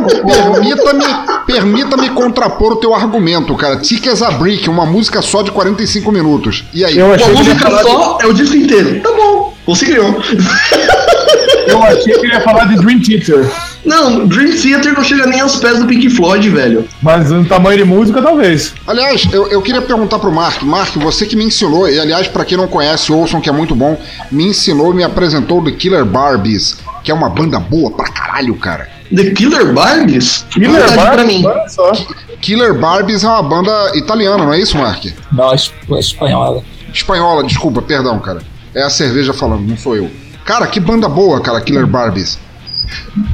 Não, permita-me permita-me contrapor o teu argumento, cara. Thick as a Brick, uma música só de 45 minutos. E aí? Uma música só é o disco inteiro. Tá bom, você ganhou. Eu achei que ele ia falar de Dream Theater. Não, Dream Theater não chega nem aos pés do Pink Floyd, velho. Mas no tamanho de música, talvez. Aliás, eu, eu queria perguntar pro Mark. Mark, você que me ensinou, e aliás, pra quem não conhece, ouçam que é muito bom, me ensinou e me apresentou The Killer Barbies, que é uma banda boa pra caralho, cara. The Killer Barbies? Killer Verdade pra Barbies? mim. Olha só. Killer Barbies é uma banda italiana, não é isso, Mark? Não, es- espanhola. Espanhola, desculpa, perdão, cara. É a cerveja falando, não sou eu. Cara, que banda boa, cara, Killer Barbies.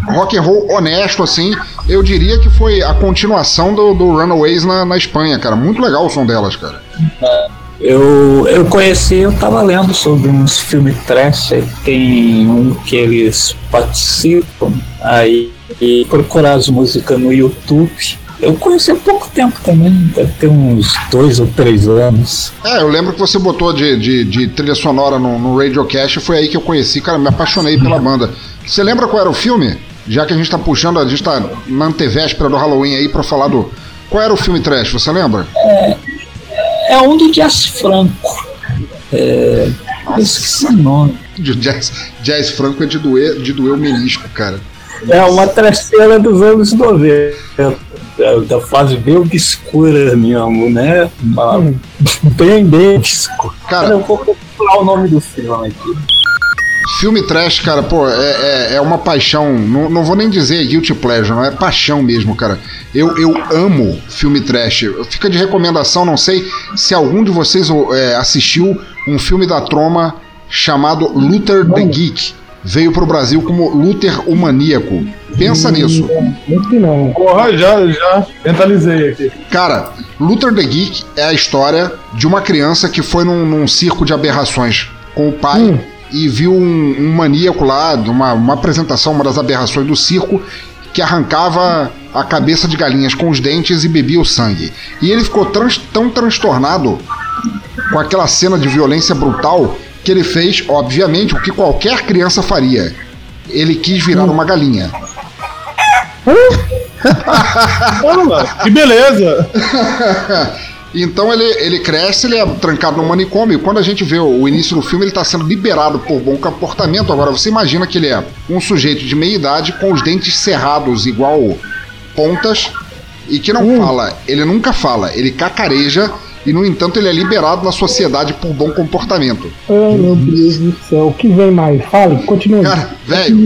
Rock and roll honesto, assim, eu diria que foi a continuação do, do Runaways na, na Espanha, cara. Muito legal o som delas, cara. Eu, eu conheci, eu tava lendo sobre uns filmes trash, aí tem um que eles participam, aí e procurar as músicas no YouTube. Eu conheci há pouco tempo também, deve ter uns dois ou três anos. É, eu lembro que você botou de, de, de trilha sonora no, no Radiocast, foi aí que eu conheci, cara, me apaixonei pela banda. Você lembra qual era o filme? Já que a gente tá puxando, a gente tá na antevéspera do Halloween aí pra falar do. Qual era o filme trash, você lembra? É, é um do Jazz Franco. É, eu esqueci o nome. Jazz, Jazz Franco é de doer, de doer o menisco, cara. É uma terceira dos anos 90. é Da fase bem obscura mesmo, né? Bem, bem obscura. Cara, eu vou procurar o nome do filme aqui. Filme trash, cara, pô, é, é, é uma paixão. Não, não vou nem dizer guilty pleasure, não é paixão mesmo, cara. Eu, eu amo filme trash. Fica de recomendação, não sei se algum de vocês é, assistiu um filme da Troma chamado Luther the Geek. Veio pro Brasil como Luther o Maníaco. Pensa nisso. Muito que não. Porra, já, já mentalizei aqui. Cara, Luther the Geek é a história de uma criança que foi num, num circo de aberrações com o pai e viu um, um maníaco lá, uma, uma apresentação, uma das aberrações do circo, que arrancava a cabeça de galinhas com os dentes e bebia o sangue. E ele ficou trans- tão transtornado com aquela cena de violência brutal que ele fez, obviamente, o que qualquer criança faria. Ele quis virar uma galinha. que beleza! [LAUGHS] Então ele, ele cresce, ele é trancado no manicômio. Quando a gente vê o, o início do filme, ele está sendo liberado por bom comportamento. Agora, você imagina que ele é um sujeito de meia idade com os dentes cerrados, igual pontas, e que não fala. Ele nunca fala, ele cacareja. E, no entanto, ele é liberado na sociedade por bom comportamento. Ai, meu Deus do céu. O que vem mais? Fale, continue. Cara, velho,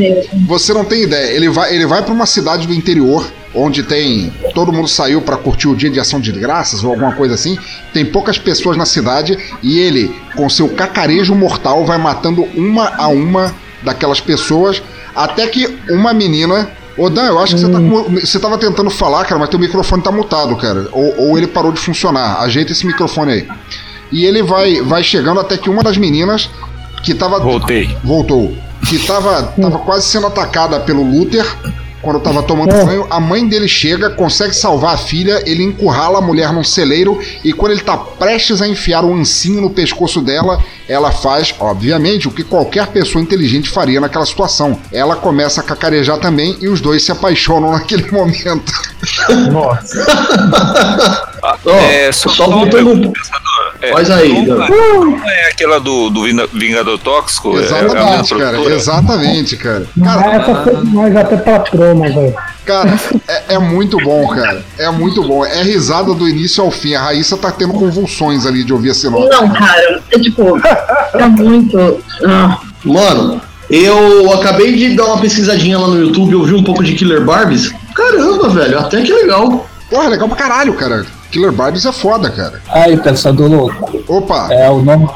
você não tem ideia. Ele vai, ele vai para uma cidade do interior, onde tem. Todo mundo saiu para curtir o dia de ação de graças ou alguma coisa assim. Tem poucas pessoas na cidade e ele, com seu cacarejo mortal, vai matando uma a uma daquelas pessoas. Até que uma menina. Ô Dan, eu acho que você, tá com- você tava tentando falar, cara, mas teu microfone tá mutado, cara. Ou, ou ele parou de funcionar. Ajeita esse microfone aí. E ele vai, vai chegando até que uma das meninas que tava. Voltei. Voltou. Que tava, tava quase sendo atacada pelo Luther quando tava tomando banho. A mãe dele chega, consegue salvar a filha, ele encurrala a mulher num celeiro e quando ele tá prestes a enfiar um ancinho no pescoço dela, ela faz, obviamente, o que qualquer pessoa inteligente faria naquela situação. Ela começa a cacarejar também e os dois se apaixonam [LAUGHS] naquele momento. Nossa. [LAUGHS] é, só, só uma voltando um. É, Faz aí, não, não é aquela do, do Vingador Tóxico? É Exatamente, cara. produtora? Exatamente, cara. Ah, essa foi mais até pra troma, velho. Cara, é, é muito bom, cara. É muito bom. É risada do início ao fim. A Raíssa tá tendo convulsões ali de ouvir a sinopse. Não, cara, é tipo, é muito. ah. Mano, eu acabei de dar uma pesquisadinha lá no YouTube, eu vi um pouco de Killer Barbies. Caramba, velho, até que legal. Porra, legal pra caralho, cara. Killer Barbies é foda, cara. Aí, pensador louco. Opa! É, o nome,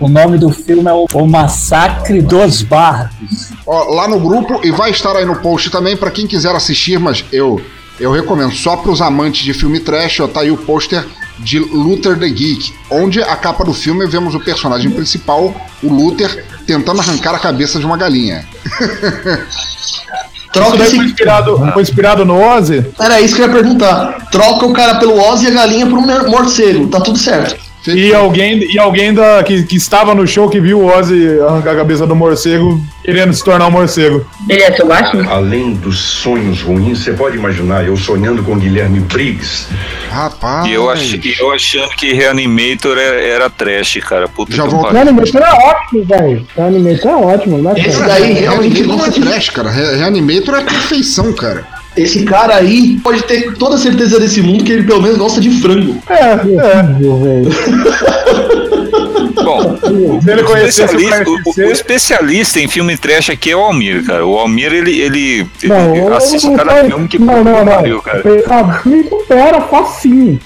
o nome do filme é o, Massacre dos Barcos. Ó, lá no grupo e vai estar aí no post também pra quem quiser assistir, mas eu eu recomendo só pros amantes de filme trash, ó, tá aí o pôster de Luther the Geek, onde a capa do filme vemos o personagem principal, o Luther, tentando arrancar a cabeça de uma galinha. [LAUGHS] Troca Isso daí esse. foi inspirado, foi inspirado no Ozzy? Era isso que eu ia perguntar. Troca o cara pelo Ozzy e a galinha por um morcego. Tá tudo certo. E alguém, e alguém da, que, que estava no show que viu o Ozzy arrancar a cabeça do morcego querendo se tornar um morcego. Ele é seu baixo? Além dos sonhos ruins, você pode imaginar eu sonhando com Guilherme Briggs. Rapaz. E eu, ach, e eu achando que Reanimator era, era trash, cara. Puta Já que pariu. Reanimator é ótimo, velho. Reanimator é ótimo, né? Esse daí realmente não é gosta de trash, cara. Re- Reanimator é perfeição, cara. Esse cara aí pode ter toda a certeza desse mundo que ele pelo menos gosta de frango. É, é. velho. [LAUGHS] Bom, Se ele o especialista, o, o especialista em filme trash aqui é o Almir, cara. O Almir, ele, ele, Não, ele assiste eu- cada filme que Não, não, não. pariu, cara. Ah, me supera facinho.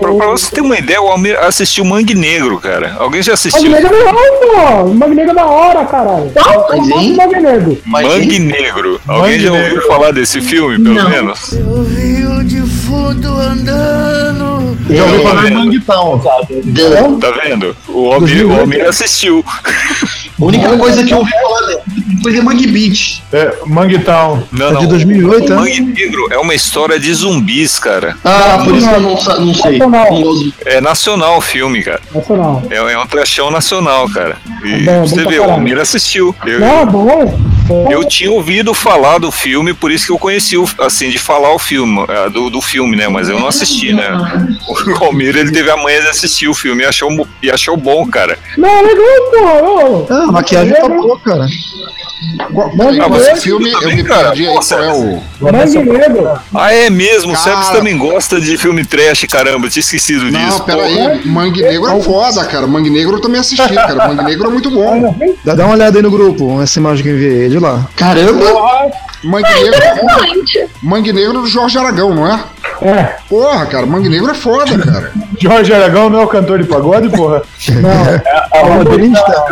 Pra, pra você ter uma ideia, o Almir assistiu Mangue Negro, cara. Alguém já assistiu? Magnego é da hora, pô. O Magnego é da hora, caralho. Mas, Eu gosto hein? do Magnego. Mangue Negro. Alguém Mangue já Negro. ouviu falar desse filme, pelo Não. menos? Eu vi o defunto andando. Já ouvi Tá falar em vendo? Manguitown. Tá vendo? O Almir, o Almir assistiu. A única coisa que eu ouvi falar dele de Mangue Beach. É, Manguitown. Não, É não. de 2008, o né? Mangue Negro é uma história de zumbis, cara. Ah, por isso que eu não, não sei. Nacional. Não. É nacional o filme, cara. Nacional. É, é um trashão nacional, cara. E É bom, você bom pra vê, o. Almir assistiu. Eu, Não, é bom. Eu tinha ouvido falar do filme, por isso que eu conheci, o, assim, de falar o filme, ah, do, do filme, né? Mas eu não assisti, né? O Almir, ele teve a manha de assistir o filme e achou, e achou bom, cara. Não, é legal, pô. Ah, a maquiagem tá boa, cara. Mangue ah, mas esse filme, eu também, me cara. perdi aí. Qual é o. Mangue Negro. Ah, é mesmo? O Cara. Sebs também gosta de filme trash, caramba, eu tinha esquecido Não, disso. pera porra. aí. Mangue Negro é foda, cara. Mangue Negro eu também assisti, cara. Mangue Negro é muito bom. Dá, dá uma olhada aí no grupo, essa imagem que eu enviei de lá. Caramba! Mangue Negro, Excelente. Mangue Negro do Jorge Aragão, não é? É. Porra, cara, Mangue Negro é foda, cara. [LAUGHS] Jorge Aragão não é o cantor de pagode, porra? A Rodrigues tá.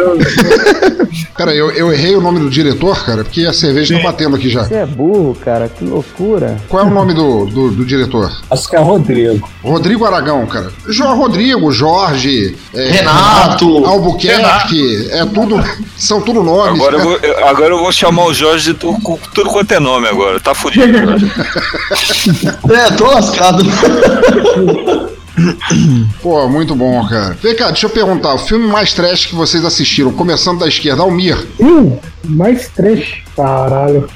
Pera aí, eu, eu errei o nome do diretor, cara, porque a cerveja tá batendo aqui já. Você é burro, cara, que loucura. Qual é o nome do, do, do diretor? Acho que é Rodrigo. Rodrigo Aragão, cara. Jo, Rodrigo, Jorge, é, Renato. Albuquerque, é tudo. São tudo nomes. Agora eu, cara. vou, eu- agora eu vou chamar o Jorge de tu- com tudo quanto é nome agora. Tá fudido, [LAUGHS] Jorge. [LAUGHS] É, tô lascado. [LAUGHS] Pô, muito bom, cara. Vem cá, deixa eu perguntar. O filme mais trash que vocês assistiram, começando da esquerda, Almir. Hum, mais trash. Caralho.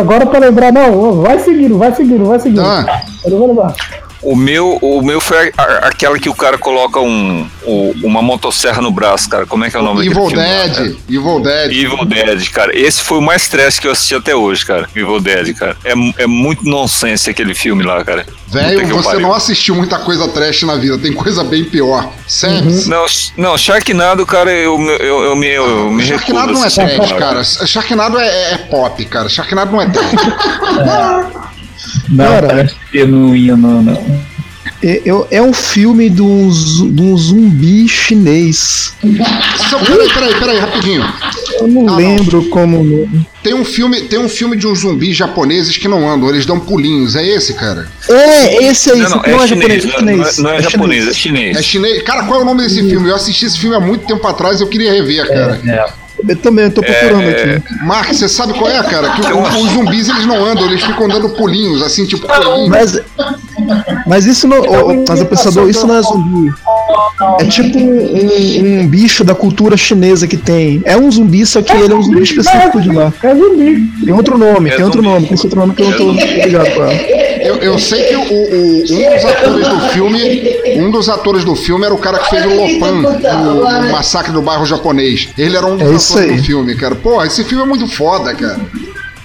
Agora pra lembrar, não, vai seguindo, vai seguindo, vai seguindo. Ah. Eu não vou lembrar. O meu, o meu foi a- a- aquela que o cara coloca um, o- uma motosserra no braço, cara. Como é que é o nome Evil filme Dead. cara? Evil Dead. Evil Dead, cara. Esse foi o mais trash que eu assisti até hoje, cara. Evil Dead, cara. É, é muito nonsense aquele filme lá, cara. Velho, eu você pariu. não assistiu muita coisa trash na vida, tem coisa bem pior. Sebs. Não, não, Sharknado, cara, eu, eu, eu, me, eu me recuso Sharknado a não é trash, cara. Sharknado é, é pop, cara. Sharknado não é trash. [LAUGHS] [LAUGHS] Não, Cara. parece genuíno, não. É, eu- é um filme de um, de um zumbi chinês. Só- Peraí, peraí, peraí, rapidinho. Eu não lembro como. o nome. Tem um filme, tem um filme de uns zumbis japoneses que não andam, eles dão pulinhos. É esse, cara? É, esse aí. Não, não, não, é é, chinês, japonês, é não, chinês. não é- não é japonês, é chinês. É chinês. Cara, qual é o nome desse filme? Eu assisti esse filme há muito tempo atrás, eu queria rever, cara. Eu também, eu tô procurando É, aqui. Mark, você sabe qual é, cara? Que o- os zumbis eles não andam, eles ficam dando pulinhos, assim, tipo coelhinho. Mas, mas isso não. ô, Mas o pensador, isso não é zumbi. É tipo um, um bicho da cultura chinesa que tem. É um zumbi, só que ele é um zumbi específico de lá. É zumbi. Tem outro nome, É tem outro nome, tem esse outro nome que eu não tô ligado ela. Eu, eu sei que o, o- um dos atores do filme, um dos atores do filme era o cara que fez o Lopan no, no massacre do bairro japonês. Ele era um dos É isso aí. do filme, cara. Porra, esse filme é muito foda, cara.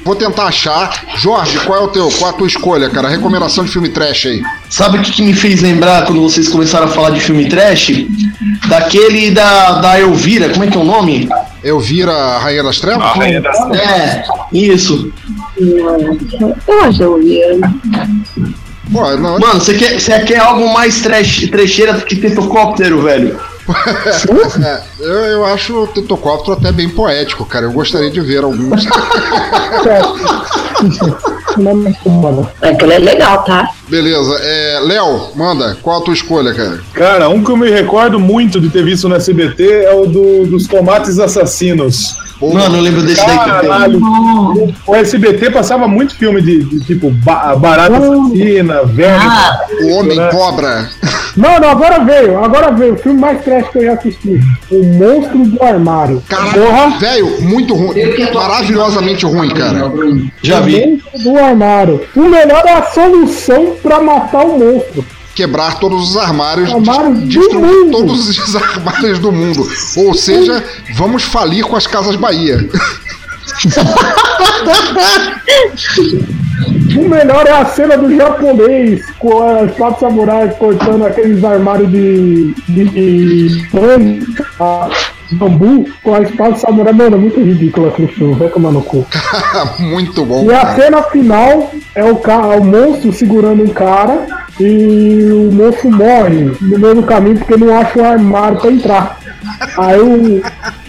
Vou tentar achar. Jorge, qual é o teu? Qual é a tua escolha, cara? Recomendação de filme trash aí. Sabe o que, que me fez lembrar quando vocês começaram a falar de filme trash? Daquele da, da Elvira, como é que é o nome? Elvira, a Rainha das Trevas? A Rainha das É, isso. Eu acho não, Mano, você quer, você quer algo mais trash, trecheira que tetocóptero, velho? É, eu, eu acho o Tetocóptero até bem poético, cara. Eu gostaria de ver alguns. Não [LAUGHS] é. Aquele é legal, tá? Beleza, é, Léo, manda, qual a tua escolha, cara? Cara, um que eu me recordo muito de ter visto no SBT é o do, dos tomates assassinos. Mano, eu lembro desse daí Caralho. também. O SBT passava muito filme de, de tipo ba barata assassina, velho. O Homem Cobra. Não, não, agora veio, agora veio. O filme mais trash que eu já assisti. O Monstro do Armário. Caraca, velho, muito ruim. Maravilhosamente ruim, cara. Já o vi. Monstro do Armário. O melhor é a solução pra matar o monstro. Quebrar todos os armários, Armários destruir mundo. todos os [LAUGHS] armários do mundo. Ou seja, vamos falir com as Casas Bahia. [LAUGHS] O melhor é a cena do japonês com a espada samurai cortando aqueles armários de, de, de pano, a- bambu com a espada samurai. Mano, é muito ridículo aquele filme, vai tomar no cu. [LAUGHS] muito bom. E a cena final é o, ca- o monstro segurando um cara e o monstro morre no meio do caminho porque não acha o armário pra entrar. Aí o.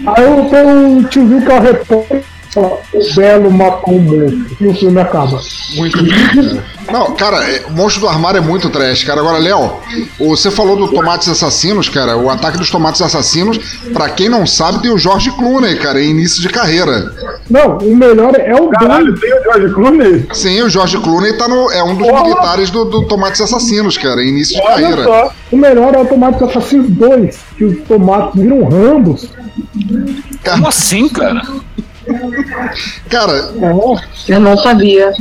Aí eu tenho um tiozinho que é o repórter. Fala, O Belo matou o monstro. E o filme acaba. Muito cara. Não, cara, é, o monstro do armário é muito trash, cara. Agora, Léo, o- você falou do Tomates Assassinos, cara. O ataque dos Tomates Assassinos, pra quem não sabe, tem o George Clooney, cara, em início de carreira. Não, o melhor é o Caralho, tem o George Clooney? Sim, o George Clooney tá no, é um dos militares do, do Tomates Assassinos, cara, em início de Olha carreira. só. O melhor é o Tomates Assassinos 2, que os tomates viram rambos. Como assim, cara? Cara, Eu não sabia.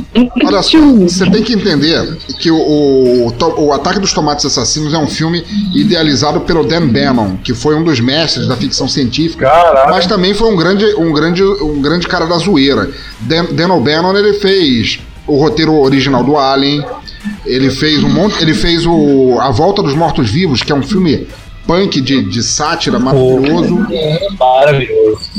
Olha [LAUGHS] só, você tem que entender que o, o, o Ataque dos Tomates Assassinos é um filme idealizado pelo Dan Bannon, que foi um dos mestres da ficção científica, mas também foi um grande, um grande, um grande cara da zoeira. Dan, Dan O'Bannon ele fez o roteiro original do Alien, ele fez um monte, ele fez o A Volta dos Mortos Vivos, que é um filme punk de, de sátira maravilhoso. Maravilhoso.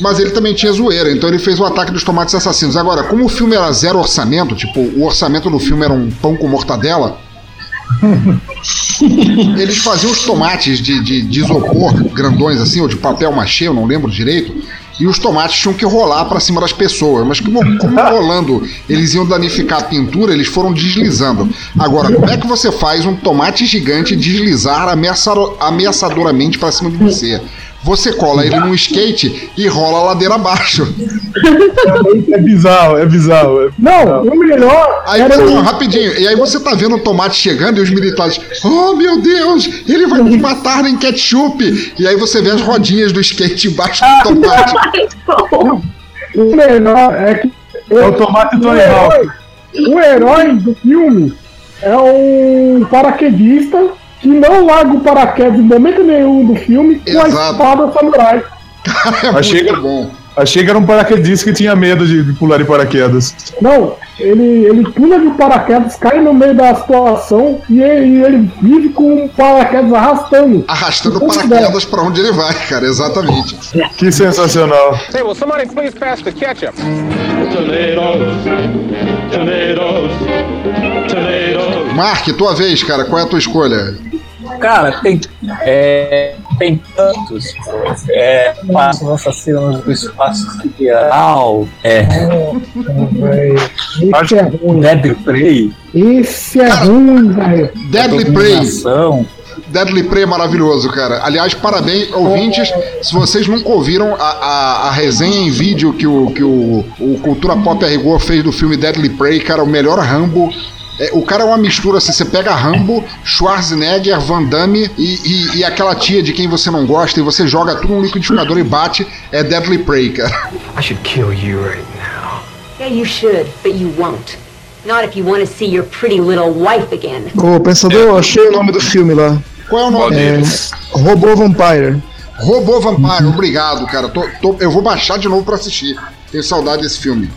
Mas ele também tinha zoeira, então ele fez o ataque dos tomates assassinos. Agora, como o filme era zero orçamento, tipo, o orçamento do filme era um pão com mortadela, [LAUGHS] eles faziam os tomates de, de, de isopor grandões assim, ou de papel machê, eu não lembro direito, e os tomates tinham que rolar pra cima das pessoas. Mas como, como [LAUGHS] rolando eles iam danificar a pintura, eles foram deslizando. Agora, como é que você faz um tomate gigante deslizar ameaçado- ameaçadoramente pra cima de você? Você cola ele num skate e rola a ladeira abaixo. É bizarro, é bizarro. é Não, o melhor. Aí era não, rapidinho, e aí você tá vendo o tomate chegando e os militares, oh meu Deus, ele vai me matar em ketchup. E aí você vê as rodinhas do skate embaixo do tomate. O melhor é que. É o tomate do o animal. herói, o herói do filme é um paraquedista que não larga o paraquedas em momento nenhum do filme com a Exato. espada samurai. [LAUGHS] Achei que, bom. achei que era um paraquedista que tinha medo de, pular de paraquedas. Não, ele, ele pula de paraquedas, cai no meio da situação e ele, ele vive com o paraquedas arrastando. Arrastando paraquedas pra onde ele vai, cara, exatamente. Que sensacional. Hey, will somebody please pass the ketchup? Tomatoes, tomatoes, tomatoes. Mark, tua vez, cara, qual é a tua escolha? Cara, tem. É, tem tantos. É. Passos assassinos do espaço sideral. É. Esse é ruim. Dead Prey. Esse é ruim, velho. Deadly Prey. Deadly Prey é maravilhoso, cara. Aliás, parabéns, ouvintes. Se vocês nunca ouviram a, a, a resenha em vídeo que o, que o, o Cultura Pop a Rigor fez do filme Deadly Prey, cara, o melhor Rambo. É, o cara é uma mistura, assim, você pega Rambo, Schwarzenegger, Van Damme e, e, e aquela tia de quem você não gosta e você joga tudo no liquidificador e bate, é Deadly Prey, cara. I should kill you right now. Yeah, you should, but you won't. Not if you want to see your pretty little wife again. Ô, pensador, eu achei o nome do filme lá. Qual é o nome É? Robô Vampire. Robô Vampire, obrigado, cara. Tô- tô- eu vou baixar de novo pra assistir. Tenho saudade desse filme.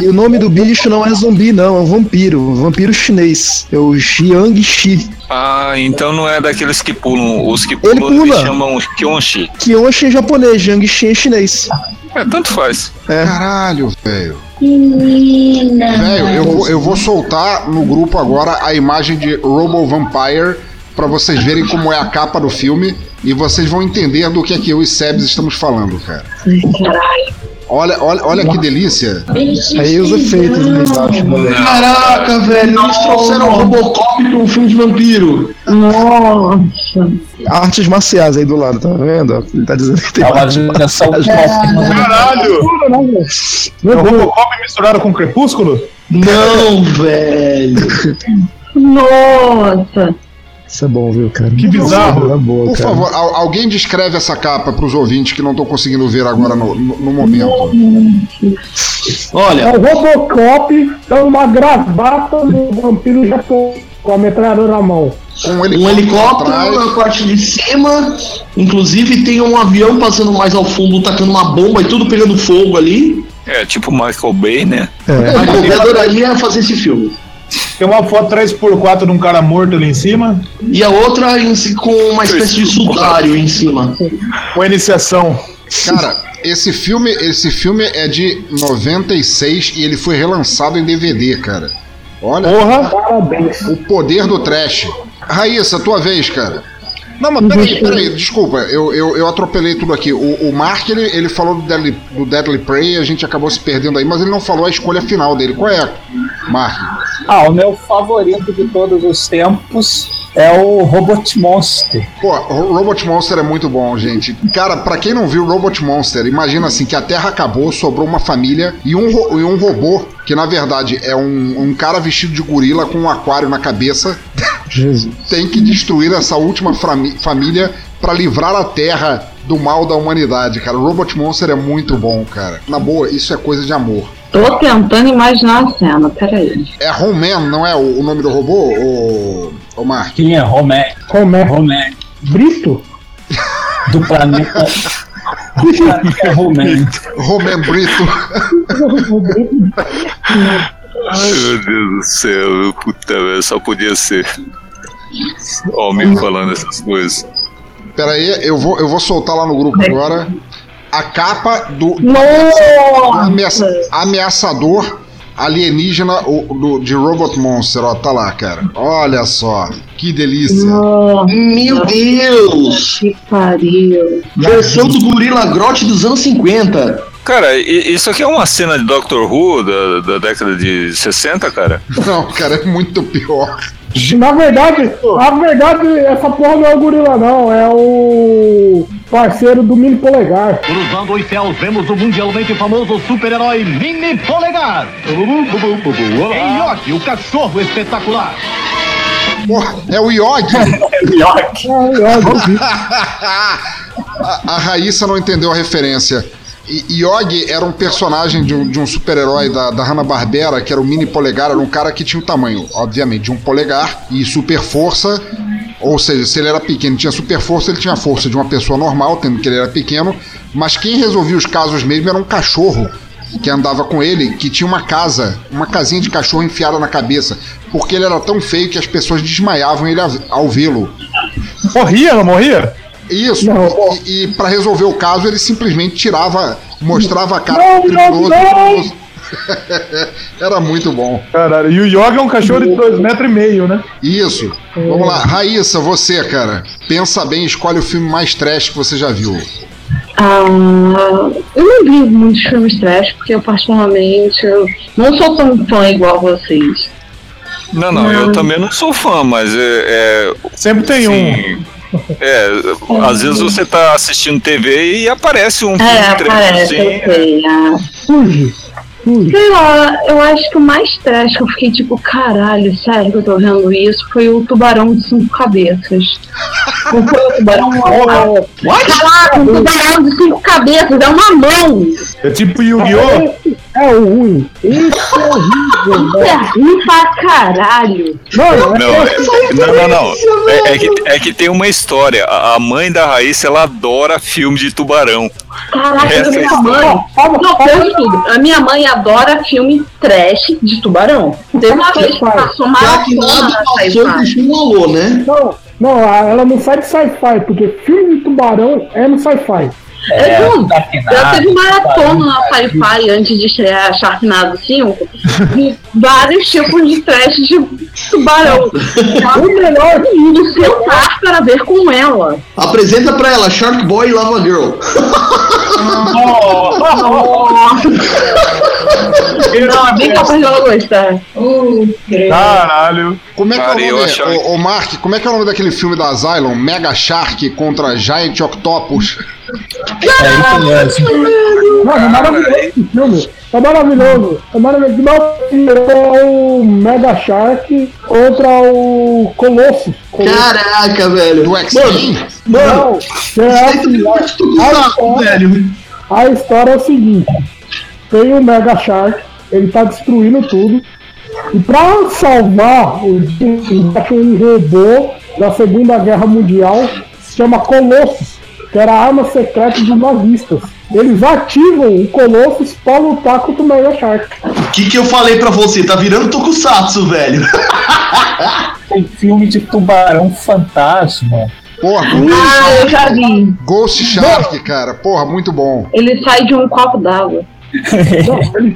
E o nome do bicho não é zumbi, não, é um vampiro. Um vampiro chinês. É o Jiang Shi. Ah, então não é daqueles que pulam. Os que pulam pula. eles chamam Kyonshi. Kyoshi em japonês, Jiang Shi em chinês. É, tanto faz. É. Caralho, velho. Menina. Velho, eu vou, eu vou soltar no grupo agora a imagem de Robo Vampire pra vocês verem como é a capa do filme e vocês vão entender do que é que eu e Sebs estamos falando, cara. Caralho. Olha, olha, olha que delícia. Aí os efeitos embaixo, né? Caraca, velho, eles trouxeram o Robocop pra um filme de vampiro. Nossa. Artes marciais aí do lado, tá vendo? Ele tá dizendo que tem É uma dimensão marciais. Caralho! É o Robocop misturado com Crepúsculo? Não, velho. [LAUGHS] Nossa. Isso é bom, viu, cara? Que bizarro. É boa, Por cara. favor, al- alguém descreve essa capa pros ouvintes que não estão conseguindo ver agora no, no- no momento. Olha, É o Robocop dando uma gravata no vampiro japonês com a metralhadora na mão. Com um helicóptero na parte de cima. Inclusive tem um avião passando mais ao fundo, tacando uma bomba e tudo pegando fogo ali. É, tipo Michael Bay, né? Michael Bay adoraria fazer esse filme. Tem uma foto 3x4 de um cara morto ali em cima. E a outra em si com uma espécie de sudário em cima. Com a iniciação. Cara, esse filme, esse filme é de 96 e ele foi relançado em DVD, cara. Olha. Porra! Parabéns. O poder do trash. Raíssa, tua vez, cara. Não, mas peraí, peraí, desculpa, eu, eu, eu atropelei tudo aqui. O, o Mark, ele, ele falou do Deadly, do Deadly Prey, a gente acabou se perdendo aí, mas ele não falou a escolha final dele. Qual é, Mark? Ah, o meu favorito de todos os tempos é o Robot Monster. Pô, o Robot Monster é muito bom, gente. Cara, pra quem não viu Robot Monster, imagina assim que a Terra acabou, sobrou uma família e um, e um robô, que na verdade é um, um cara vestido de gorila com um aquário na cabeça, Jesus. tem que destruir essa última família pra livrar a Terra do mal da humanidade, cara. O Robot Monster é muito bom, cara. Na boa, isso é coisa de amor. Tô tentando imaginar a cena, peraí. É Homeman, não é o, o nome do robô, o, o Mark? Quem é Romé? Romé. Romé. Brito? Do planeta. do planeta Romé. Homeman Brito. Ai, meu Deus do céu, meu puta, velho, só podia ser. Homem falando essas coisas. Pera aí, eu vou, eu vou soltar lá no grupo agora a capa do, do Nossa! ameaça- ameaçador alienígena o- do, de Robot Monster, ó, tá lá, cara. Olha só, que delícia. Meu Deus! Que pariu. Versão do Gorila Grotte dos anos 50. Cara, isso aqui é uma cena de Doctor Who da, da década de 60, cara? [LAUGHS] Não, cara, é muito pior. Na verdade, na verdade, essa porra não é o gorila, não. É o parceiro do mini polegar. Cruzando os céus, vemos o mundialmente famoso super-herói Mini Polegar. Em Yoki, o cachorro espetacular. Porra, é o Yogi. [LAUGHS] Yoki. [LAUGHS] a, a Raíssa não entendeu a referência. I- Yogi era um personagem de um, de um super-herói da, da Hanna-Barbera, que era o mini polegar, era um cara que tinha o tamanho, obviamente, de um polegar e super força. Ou seja, se ele era pequeno e tinha super força, ele tinha a força de uma pessoa normal, tendo que ele era pequeno. Mas quem resolvia os casos mesmo era um cachorro que andava com ele, que tinha uma casa, uma casinha de cachorro enfiada na cabeça, porque ele era tão feio que as pessoas desmaiavam ele ao- vê-lo. Morria, não morria? Isso, e, e para resolver o caso ele simplesmente tirava, mostrava a cara Não, não, criminoso. [LAUGHS] Era muito bom. Caralho, e o Yoga é um cachorro de dois metros e meio, né? Isso. Vamos lá, Raíssa, você, cara. Pensa bem, escolhe o filme mais trash que você já viu. Ah, eu não vi muitos filmes trash, porque eu particularmente eu não sou tão fã igual vocês. Não, não, eu também não sou fã, mas é. é Sempre tem um. É, às vezes você tá assistindo TV e aparece um filme É, trash parece, assim. eu sei. Fuge. Sei lá, eu acho que o mais trash que eu fiquei tipo, caralho, sério que eu tô vendo isso, foi o tubarão de cinco cabeças. Não foi o tubarão normal. Caraca, um tubarão de cinco cabeças, é uma mão! É tipo Yu-Gi-Oh! É o ruim. Isso é horrível, Isso é ruim pra caralho. Mano, Não, é- não, não, não. É, é que, é que tem uma história. A mãe da Raíssa, ela adora filme de tubarão. Caraca, minha história. mãe. Não, tudo. A minha mãe adora filme trash de tubarão. Teve uma vez que passou maratona alô, né? Não, não, ela não sai de sci-fi, porque filme de tubarão é no sci-fi. É, É, não, eu teve maratona na Sci-Fi antes de estrear Sharknado 5 de [LAUGHS] vários tipos de trash de tubarão. [LAUGHS] O melhor indo sentar para ver com ela. Apresenta pra ela Shark Boy e Lava Girl. [LAUGHS] Não, é bem capaz de ela gostar. Uh, Caralho. Como é que Cara, é o eu nome? ô, Mark, como é que é o nome daquele filme da Asylum? Mega Shark contra Giant Octopus. É isso mesmo. Mano, é maravilhoso esse filme. É maravilhoso. É maravilhoso. É o Mega Shark contra o Colossus. Caraca, velho. Do X-Men? Não, é assim, a, a história, velho. a história é o seguinte: tem o Mega Shark, ele tá destruindo tudo. E pra salvar o acha um robô da Segunda Guerra Mundial, se chama Colossus, que era a arma secreta dos nazistas. Eles ativam o Colossus pra lutar contra o Mega Shark. O que, que eu falei pra você? Tá virando Tokusatsu, velho. [LAUGHS] Tem filme de tubarão fantasma. Porra, Ah, eu já vi. Ghost Shark, cara. Porra, muito bom. Ele sai de um copo d'água.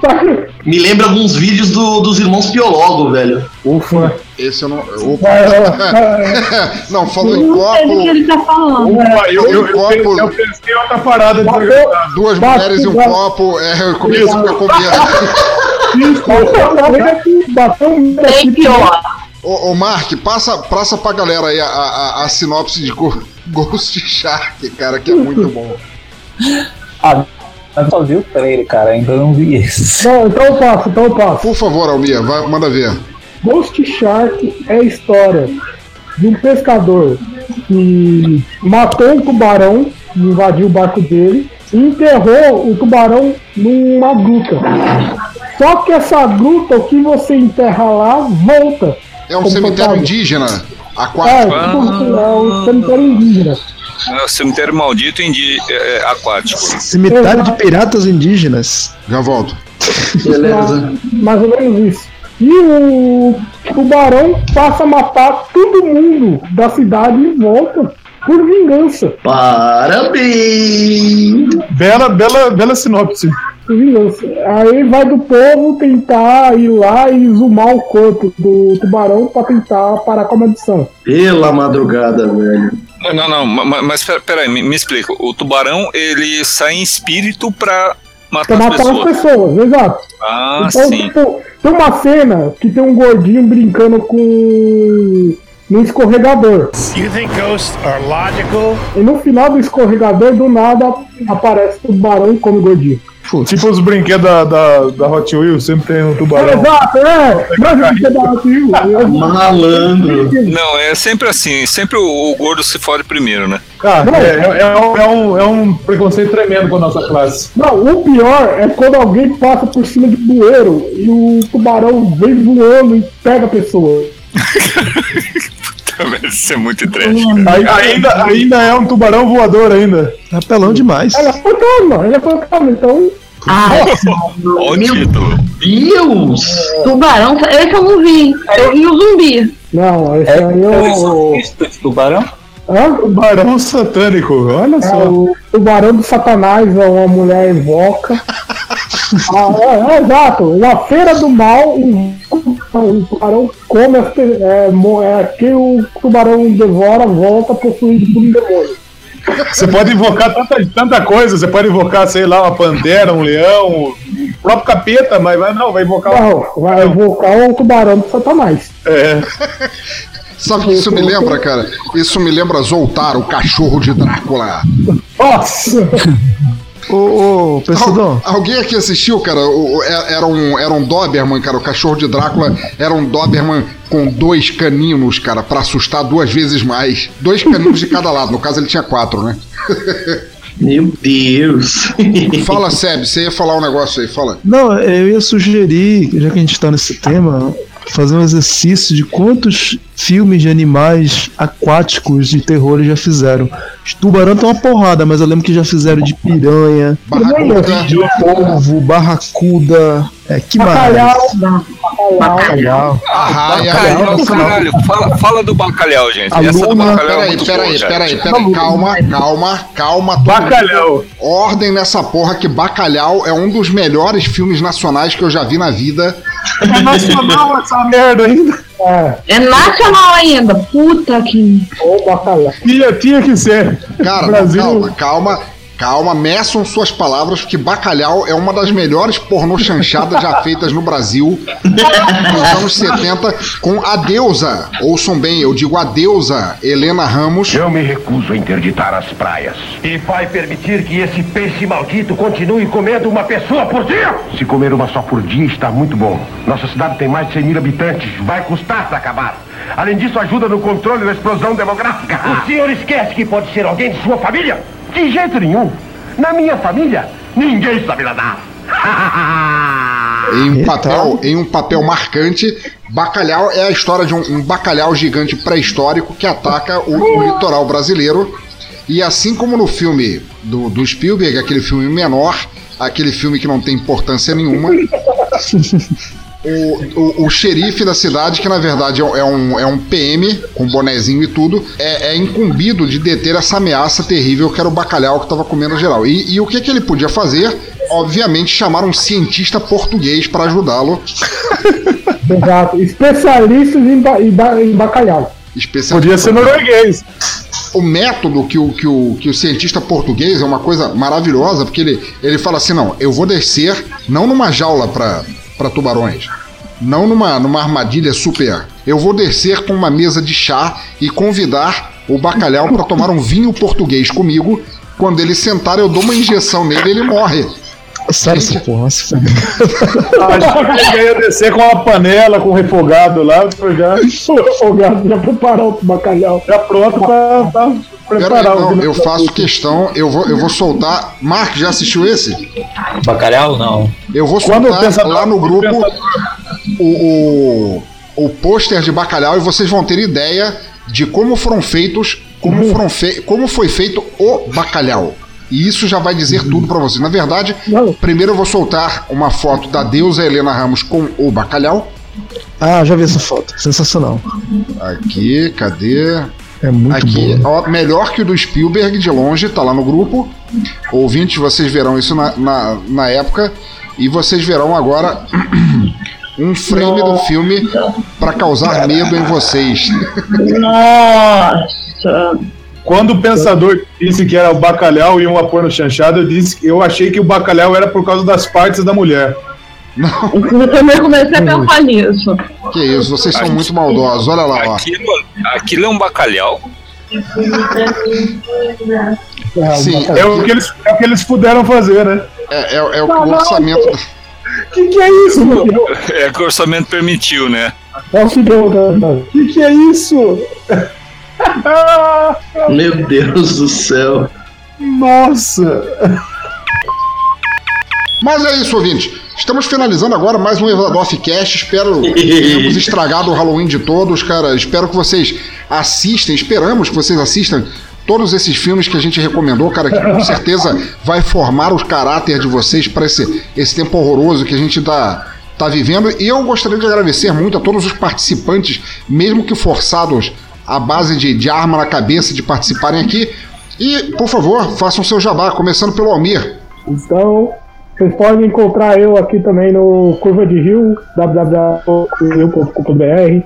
Tá. Me lembra alguns vídeos do- dos irmãos Piologo, velho. Ufa. Esse eu não. Opa. [LAUGHS] É, não, falou em Não sei do que copo. ele tá falando. Opa, eu, eu, eu, copo- eu, eu pensei outra parada de Bateu- Duas mulheres e um copo. É, eu comecei a [LAUGHS] um Bem pior. Ô, ô Mark, passa, passa pra galera aí a, a, a sinopse de Go- [LAUGHS] Ghost Shark, cara, que é muito bom. Ah, eu só vi o trailer, cara, ainda não vi esse. Não, então eu passo, então eu passo. Por favor, Almir, vai, manda ver. Ghost Shark é a história de um pescador que matou um tubarão, invadiu o barco dele e enterrou o tubarão numa gruta. Só que essa gruta, o que você enterra lá, volta. É um cemitério indígena É, aquático. tipo, é um cemitério indígena. É o cemitério maldito indi é, é, aquático. Cemitério de piratas indígenas. Já volto. Beleza. Mais ou menos isso. E o tubarão passa a matar todo mundo da cidade e volta por vingança. Parabéns! Bela, bela, bela sinopse. Por vingança. Aí vai do povo tentar ir lá e zoomar o corpo do tubarão pra tentar parar com a maldição. Pela madrugada, velho. Não, não, ma- mas pera- peraí, me, me explica. O tubarão, ele sai em espírito pra matar Pra as matar pessoas. as pessoas, exato. Ah, então, sim. tipo, tem uma cena que tem um gordinho brincando com. no escorregador. You think ghosts are logical? E no final do escorregador, do nada, aparece o tubarão e come o gordinho. Tipo os brinquedos da, da, da Hot Wheels, sempre tem um tubarão. Exato, é! Mas é que dá fio. Malandro. Não, é sempre assim. Sempre o, o gordo se fode primeiro, né? Ah, é, é, é um, é, um, é um preconceito tremendo com a nossa classe. Não, o pior é quando alguém passa por cima de bueiro e o tubarão vem voando e pega a pessoa. [LAUGHS] Isso é muito trash. Aí- ainda, ainda é um tubarão voador ainda. Apelão demais. Ele é fantasma, ele é fantasma, então. Ah, Olha o título. Deus! tubarão, esse eu não vi. Eu vi o zumbi. Não, esse É, aí é é o tubarão? Hã? Tubarão satânico, olha É só. o tubarão do satanás, é uma mulher invoca. [LAUGHS] Ah, é, é, exato, uma feira do mal, um, um tubarão come as pe- é, é, que o tubarão devora, volta possuído por um demônio. Você pode invocar tanta, tanta coisa, você pode invocar, sei lá, uma pantera, um leão, o próprio capeta, mas vai, não, vai invocar um. Não, vai invocar o tubarão do satanás. É. [LAUGHS] Sabe o que isso me lembra, cara? Isso me lembra Zoltar, o cachorro de Drácula. Nossa! Ô, ô. Al- alguém aqui assistiu, cara? O- o- é- era, um, era um Doberman, cara. O cachorro de Drácula era um Doberman com dois caninos, cara, pra assustar duas vezes mais. Dois caninos de cada lado. No caso, ele tinha quatro, né? [LAUGHS] Meu Deus! Fala, Seb, você ia falar um negócio aí, fala. Não, eu ia sugerir, já que a gente tá nesse tema, fazer um exercício de quantos filmes de animais aquáticos de terror já fizeram. Os tubarão tem uma porrada, mas eu lembro que já fizeram de piranha, Barracuda. de polvo, barracuda. É, que mais? Bacalhau. Bacalhau. Arraia. Bacalhau, caralho. Fala, fala do bacalhau, gente. A Essa do bacalhau é Peraí, muito peraí, boa, gente. peraí, peraí. Calma, calma, calma. Bacalhau. mundo. Ordem nessa porra que Bacalhau é um dos melhores filmes nacionais que eu já vi na vida. É nacional essa merda ainda. É, É nacional ainda. Puta que. bacalhau. Tinha, tinha que ser. Cara, Brasil. calma, calma. Calma, meçam suas palavras, porque Bacalhau é uma das melhores pornochanchadas já feitas no Brasil nos anos 70 com a deusa. Ouçam bem, eu digo a deusa Helena Ramos. Eu me recuso a interditar as praias. E vai permitir que esse peixe maldito continue comendo uma pessoa por dia? Se comer uma só por dia está muito bom. Nossa cidade tem mais de 100 mil habitantes. Vai custar para acabar. Além disso, ajuda no controle da explosão demográfica. O senhor esquece que pode ser alguém de sua família? De jeito nenhum. Na minha família, ninguém sabe nadar. Em um, papel, em um papel marcante, Bacalhau é a história de um, um bacalhau gigante pré-histórico que ataca o, o litoral brasileiro. E assim como no filme do, do Spielberg, aquele filme menor, aquele filme que não tem importância nenhuma, [LAUGHS] o, o, o xerife da cidade, que na verdade é um- é um, é PM, com bonezinho e tudo, é, é incumbido de deter essa ameaça terrível que era o bacalhau que estava comendo geral. E, e o que, que ele podia fazer? Obviamente chamar um cientista português para ajudá-lo. [LAUGHS] Exato. Especialistas em, ba em, ba em bacalhau. Podia ser norueguês. O método que o, que, o, que o cientista português é uma coisa maravilhosa, porque ele, ele fala assim: não, eu vou descer não numa jaula para tubarões, não numa, numa armadilha super. Eu vou descer com uma mesa de chá e convidar o bacalhau para tomar um vinho português comigo. Quando ele sentar, eu dou uma injeção nele e ele morre. Sério, essa porra, se fuder. Acho que ia descer com uma panela com refogado lá, já. refogado, já preparar o bacalhau. Já pronto pra, pra Pera aí, preparar o não, eu faço questão, eu vou, eu vou soltar. Mark, já assistiu esse? Bacalhau, não. Eu vou soltar pensador- lá no grupo o, o, o pôster de bacalhau e vocês vão ter ideia de como foram feitos, como, [LAUGHS] foram fe como foi feito o bacalhau. E isso já vai dizer tudo pra vocês. Na verdade, primeiro eu vou soltar uma foto da deusa Helena Ramos com o bacalhau. Ah, já vi essa foto. Sensacional. Aqui, cadê? É muito Aqui, boa. ó, melhor que o do Spielberg de longe, tá lá no grupo. Ouvintes, vocês verão isso na, na, na época. E vocês verão agora [CLEARS THROAT] um frame do filme pra causar medo em vocês. Nossa! Quando o pensador disse que era o bacalhau e uma porno chanchada, eu disse eu achei que o bacalhau era por causa das partes da mulher. Eu também comecei a pensar nisso. Que isso, vocês são muito maldosos. Olha lá. Aquilo, aquilo é um bacalhau. Sim, É o que eles, é o que eles puderam fazer, né? É, é, é o que o orçamento. O que, que é isso, meu? É que o orçamento permitiu, né? Posso perguntar? O que, que é isso? [LAUGHS] Meu Deus do céu. Nossa! Mas é isso, ouvinte. Estamos finalizando agora mais um Evadorf Cast. Espero [LAUGHS] que tenhamos estragado o Halloween de todos, cara. Espero que vocês assistem, esperamos que vocês assistam todos esses filmes que a gente recomendou, cara, que com certeza vai formar o caráter de vocês para esse, esse tempo horroroso que a gente tá, tá vivendo. E eu gostaria de agradecer muito a todos os participantes, mesmo que forçados à base de, de arma na cabeça de participarem aqui. E, por favor, façam seu jabá, começando pelo Almir. Então, vocês podem encontrar eu aqui também no Curva de Rio, www.curvaderio.com.br.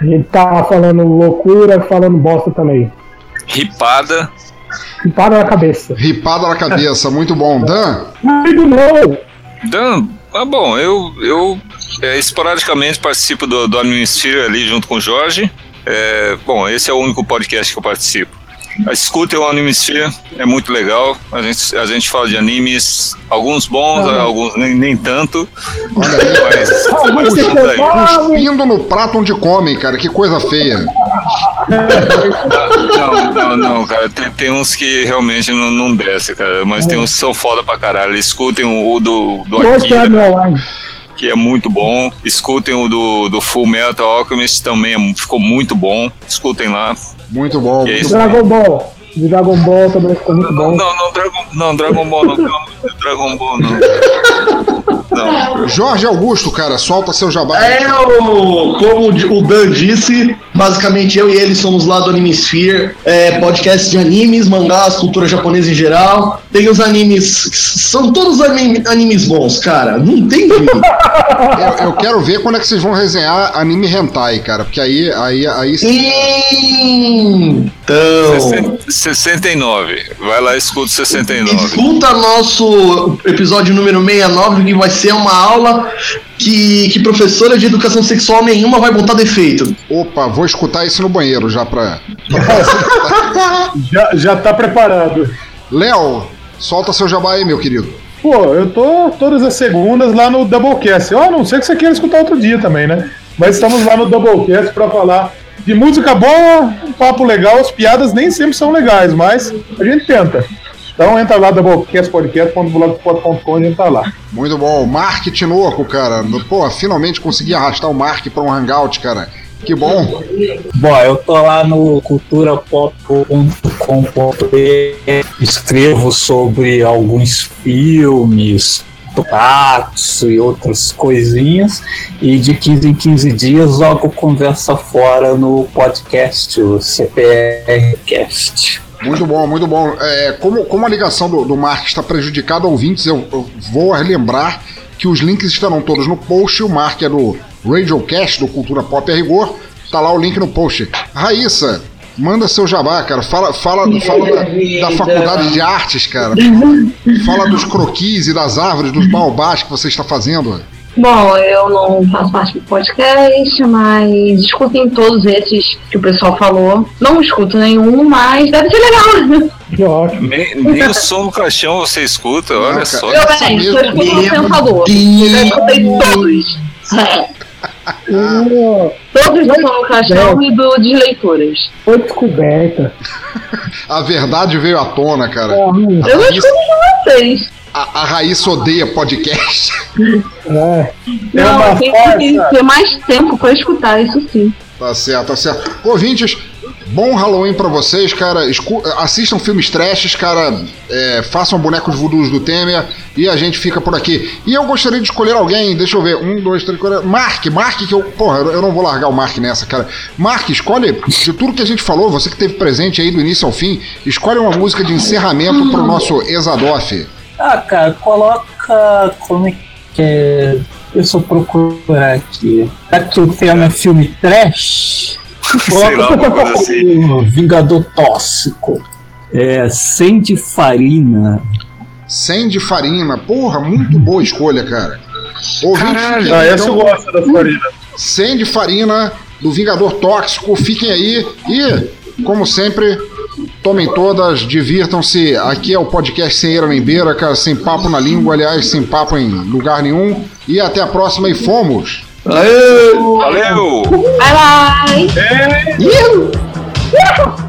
A gente tá falando loucura, falando bosta também. Ripada. Para na cabeça. Ripada na cabeça, muito bom. Dan? Muito bom! Dan, ah, bom, eu, eu é, esporadicamente participo do, do Administrator ali junto com o Jorge. É, bom, esse é o único podcast que eu participo. Escutem o Animesphere, é muito legal. A gente, a gente fala de animes, alguns bons, Ah. alguns nem, nem tanto. Olha aí, mas aí. Cuspindo no prato onde comem, cara, que coisa feia. Não, não, não, cara. Tem, tem uns que realmente não, não desce, cara. Mas tem uns que são foda pra caralho. Escutem o, o do, do Akira. Que é muito bom. Escutem o do, do Full Metal Alchemist, também é- ficou muito bom. Escutem lá. Muito bom. E é isso. Dragon Ball. De Dragon Ball também ficou muito bom. Não, não, Dragon, não, Dragon Ball não, pelo amor de Deus, Dragon Ball não. não. Jorge Augusto, cara, solta seu jabá. É, o, como o Dan disse, basicamente eu e ele somos lá do Animesphere, é, podcast de animes, mangás, cultura japonesa em geral. Tem os animes, são todos anime- animes bons, cara. Não tem jeito. Eu, eu quero ver quando é que vocês vão resenhar anime hentai, cara, porque aí, aí, aí Então. 69. Vai lá, escuta o 69. Escuta nosso episódio número 69, que vai ser uma aula que, que professora de educação sexual nenhuma vai botar defeito. Opa, vou escutar isso no banheiro já pra. [LAUGHS] já, já tá preparado. Léo, solta seu jabá aí, meu querido. Pô, eu tô todas as segundas lá no Doublecast. Eu a não sei que você queira escutar outro dia também, né? Mas estamos lá no Doublecast pra falar de música boa, um papo legal. As piadas nem sempre são legais, mas a gente tenta. Então entra lá, doublecastpodcast.blogspot.com e a gente tá lá. Muito bom. Mark Tinoco, cara. Pô, finalmente consegui arrastar o Mark pra um hangout, cara. Que bom. Bom, eu tô lá no culturapop.com.br, escrevo sobre alguns filmes, pratos e outras coisinhas, e de 15 em 15 dias jogo conversa fora no podcast, o CPRcast. Muito bom, muito bom. É, como, como a ligação do, do Mark está prejudicada, ouvintes, eu, eu vou lembrar que os links estarão todos no post. O Mark é do Radiocast, do Cultura Pop a Rigor. Tá lá o link no post. Raíssa, manda seu jabá, cara. Fala, fala, fala da, da faculdade de artes, cara. Fala dos croquis e das árvores, dos baobás que você está fazendo. Bom, eu não faço parte do podcast, mas escutem todos esses que o pessoal falou. Não escuto nenhum, mas deve ser legal. Que ótimo. Nem, nem o som no caixão você escuta, olha Não, só. Eu, bem, só escuto o pensador. Eu já escutei todos. Todos do no caixão e do de leituras. Foi descoberta. A verdade veio à tona, cara. Eu não escuto de vocês. A, a Raíssa odeia podcast. É. Não, tem que ter mais tempo pra escutar, isso sim. Tá certo, tá certo. Ouvintes, bom Halloween pra vocês, cara. Escu- assistam filmes trashes, cara. É, façam bonecos voodoos do Temer e a gente fica por aqui. E eu gostaria de escolher alguém, deixa eu ver. Um, dois, três, quatro. Mark, Mark, que eu. Porra, eu não vou largar o Mark nessa, cara. Mark, escolhe de tudo que a gente falou, você que teve presente aí do início ao fim, escolhe uma música de encerramento pro nosso Exadoff. Ah, cara, coloca. Como é que é? Deixa eu procurar aqui. Aqui o tema é filme trash. [LAUGHS] Sei lá, uma coisa assim. o [LAUGHS] Vingador Tóxico. É, sem de farina. Sem de farina. Porra, muito boa escolha, cara. Ouvintes, Caralho, ah, essa eu gosto da farina. Sem de farina do Vingador Tóxico. Fiquem aí e, como sempre, tomem todas, divirtam-se. Aqui é o podcast sem eira nem beira, cara, sem papo na língua, aliás, sem papo em lugar nenhum. E até a próxima e fomos! Valeu! Valeu! Bye bye! Sweat